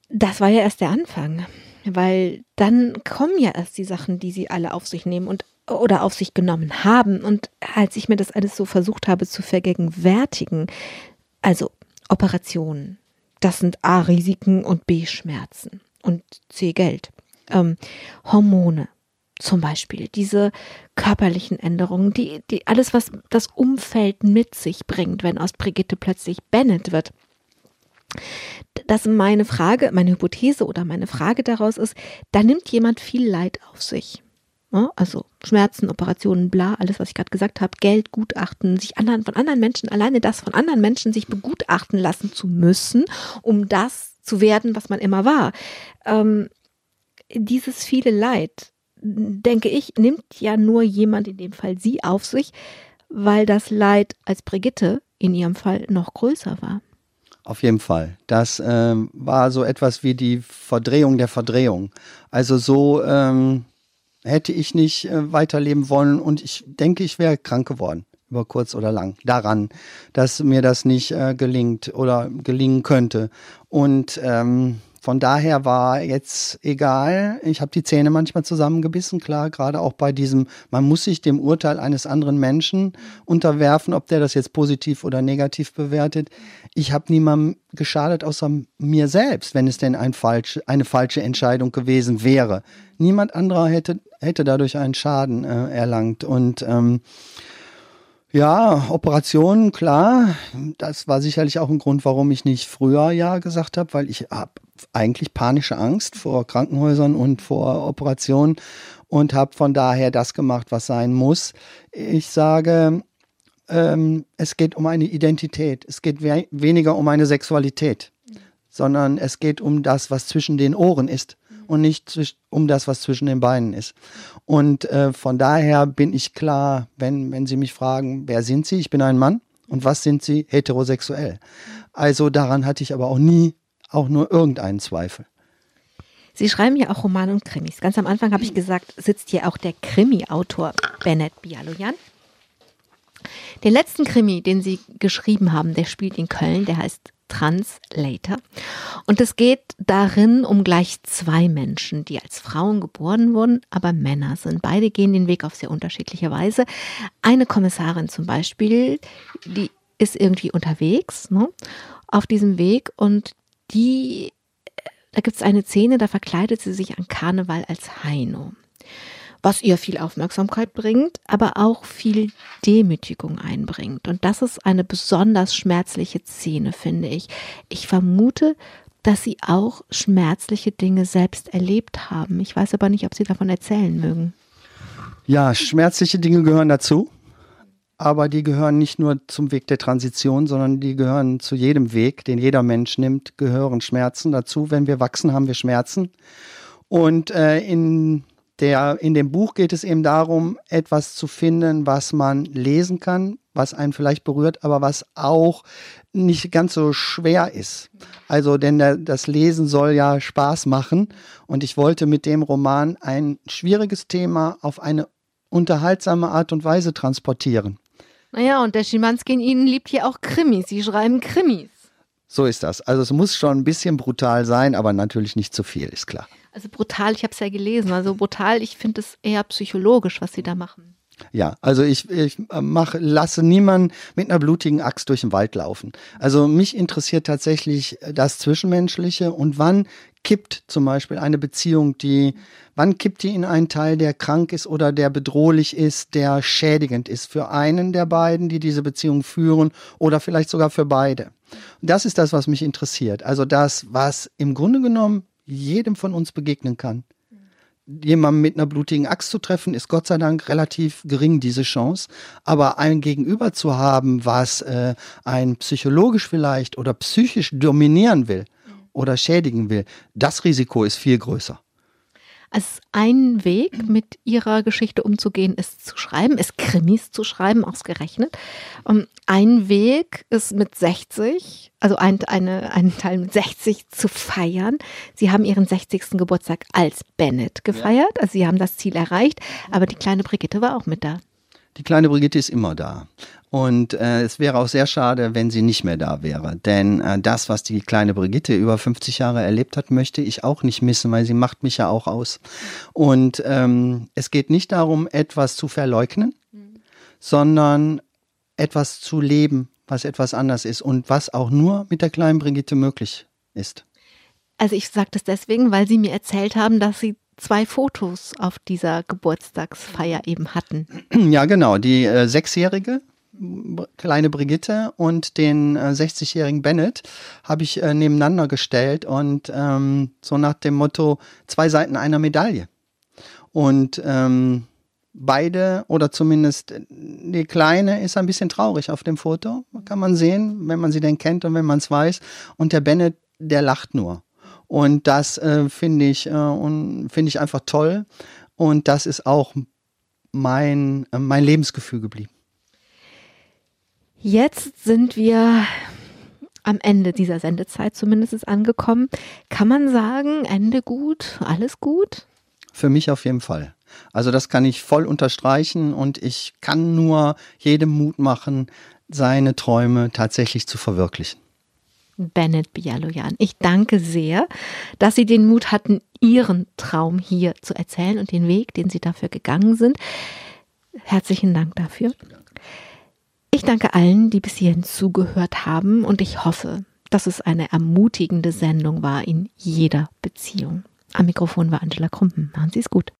Das war ja erst der Anfang weil dann kommen ja erst die Sachen, die sie alle auf sich nehmen und oder auf sich genommen haben. Und als ich mir das alles so versucht habe zu vergegenwärtigen, also Operationen, das sind A Risiken und B Schmerzen und C Geld. Ähm, Hormone zum Beispiel, diese körperlichen Änderungen, die, die alles, was das Umfeld mit sich bringt, wenn aus Brigitte plötzlich Bennett wird dass meine Frage, meine Hypothese oder meine Frage daraus ist, da nimmt jemand viel Leid auf sich. Also Schmerzen, Operationen, bla, alles, was ich gerade gesagt habe, Geld, Gutachten, sich anderen, von anderen Menschen, alleine das von anderen Menschen sich begutachten lassen zu müssen, um das zu werden, was man immer war. Ähm, dieses viele Leid, denke ich, nimmt ja nur jemand, in dem Fall sie, auf sich, weil das Leid als Brigitte in ihrem Fall noch größer war. Auf jeden Fall. Das ähm, war so etwas wie die Verdrehung der Verdrehung. Also so ähm, hätte ich nicht äh, weiterleben wollen und ich denke, ich wäre krank geworden über kurz oder lang daran, dass mir das nicht äh, gelingt oder gelingen könnte. Und ähm, von daher war jetzt egal, ich habe die Zähne manchmal zusammengebissen, klar, gerade auch bei diesem, man muss sich dem Urteil eines anderen Menschen unterwerfen, ob der das jetzt positiv oder negativ bewertet. Ich habe niemandem geschadet außer mir selbst, wenn es denn ein falsch, eine falsche Entscheidung gewesen wäre. Niemand anderer hätte, hätte dadurch einen Schaden äh, erlangt. Und ähm, ja, Operationen, klar. Das war sicherlich auch ein Grund, warum ich nicht früher ja gesagt habe, weil ich habe eigentlich panische Angst vor Krankenhäusern und vor Operationen und habe von daher das gemacht, was sein muss. Ich sage, ähm, es geht um eine Identität. Es geht we weniger um eine Sexualität, sondern es geht um das, was zwischen den Ohren ist und nicht um das, was zwischen den Beinen ist. Und äh, von daher bin ich klar, wenn, wenn Sie mich fragen, wer sind Sie? Ich bin ein Mann. Und was sind Sie? Heterosexuell. Also daran hatte ich aber auch nie auch nur irgendeinen Zweifel. Sie schreiben ja auch Romane und Krimis. Ganz am Anfang habe ich gesagt, sitzt hier auch der Krimi-Autor Bennett Bialoyan. Den letzten Krimi, den Sie geschrieben haben, der spielt in Köln, der heißt Translator. Und es geht darin um gleich zwei Menschen, die als Frauen geboren wurden, aber Männer sind. Beide gehen den Weg auf sehr unterschiedliche Weise. Eine Kommissarin zum Beispiel, die ist irgendwie unterwegs ne, auf diesem Weg und die, da gibt es eine Szene, da verkleidet sie sich an Karneval als Heino. was ihr viel Aufmerksamkeit bringt, aber auch viel Demütigung einbringt. Und das ist eine besonders schmerzliche Szene, finde ich. Ich vermute, dass Sie auch schmerzliche Dinge selbst erlebt haben. Ich weiß aber nicht, ob Sie davon erzählen mögen. Ja, schmerzliche Dinge gehören dazu aber die gehören nicht nur zum Weg der Transition, sondern die gehören zu jedem Weg, den jeder Mensch nimmt, gehören Schmerzen dazu. Wenn wir wachsen, haben wir Schmerzen. Und äh, in, der, in dem Buch geht es eben darum, etwas zu finden, was man lesen kann, was einen vielleicht berührt, aber was auch nicht ganz so schwer ist. Also, denn der, das Lesen soll ja Spaß machen. Und ich wollte mit dem Roman ein schwieriges Thema auf eine unterhaltsame Art und Weise transportieren. Naja, und der Schimanski in Ihnen liebt hier auch Krimis. Sie schreiben Krimis. So ist das. Also es muss schon ein bisschen brutal sein, aber natürlich nicht zu viel, ist klar. Also brutal, ich habe es ja gelesen. Also brutal, ich finde es eher psychologisch, was Sie da machen. Ja, also ich, ich mach, lasse niemanden mit einer blutigen Axt durch den Wald laufen. Also mich interessiert tatsächlich das Zwischenmenschliche und wann kippt zum Beispiel eine Beziehung, die, wann kippt die in einen Teil, der krank ist oder der bedrohlich ist, der schädigend ist für einen der beiden, die diese Beziehung führen oder vielleicht sogar für beide. Das ist das, was mich interessiert. Also das, was im Grunde genommen jedem von uns begegnen kann. Jemandem mit einer blutigen Axt zu treffen, ist Gott sei Dank relativ gering, diese Chance. Aber ein Gegenüber zu haben, was äh, ein psychologisch vielleicht oder psychisch dominieren will, oder schädigen will, das Risiko ist viel größer. Also ein Weg, mit ihrer Geschichte umzugehen, ist zu schreiben, ist Krimis zu schreiben, ausgerechnet. Um, ein Weg ist mit 60, also ein, eine, einen Teil mit 60 zu feiern. Sie haben ihren 60. Geburtstag als Bennett gefeiert, also sie haben das Ziel erreicht, aber die kleine Brigitte war auch mit da. Die kleine Brigitte ist immer da. Und äh, es wäre auch sehr schade, wenn sie nicht mehr da wäre. Denn äh, das, was die kleine Brigitte über 50 Jahre erlebt hat, möchte ich auch nicht missen, weil sie macht mich ja auch aus. Und ähm, es geht nicht darum, etwas zu verleugnen, mhm. sondern etwas zu leben, was etwas anders ist und was auch nur mit der kleinen Brigitte möglich ist. Also ich sage das deswegen, weil Sie mir erzählt haben, dass Sie zwei Fotos auf dieser Geburtstagsfeier eben hatten. Ja, genau. Die äh, sechsjährige kleine Brigitte und den äh, 60-jährigen Bennett habe ich äh, nebeneinander gestellt und ähm, so nach dem Motto zwei Seiten einer Medaille. Und ähm, beide oder zumindest die kleine ist ein bisschen traurig auf dem Foto, kann man sehen, wenn man sie denn kennt und wenn man es weiß. Und der Bennett, der lacht nur. Und das äh, finde ich, äh, finde ich einfach toll. Und das ist auch mein, äh, mein Lebensgefühl geblieben. Jetzt sind wir am Ende dieser Sendezeit zumindest angekommen. Kann man sagen, Ende gut, alles gut? Für mich auf jeden Fall. Also das kann ich voll unterstreichen und ich kann nur jedem Mut machen, seine Träume tatsächlich zu verwirklichen. Bennett Bialoyan, ich danke sehr, dass Sie den Mut hatten, Ihren Traum hier zu erzählen und den Weg, den Sie dafür gegangen sind. Herzlichen Dank dafür. Ich danke allen, die bis hierhin zugehört haben und ich hoffe, dass es eine ermutigende Sendung war in jeder Beziehung. Am Mikrofon war Angela Krumpen. Machen Sie es gut.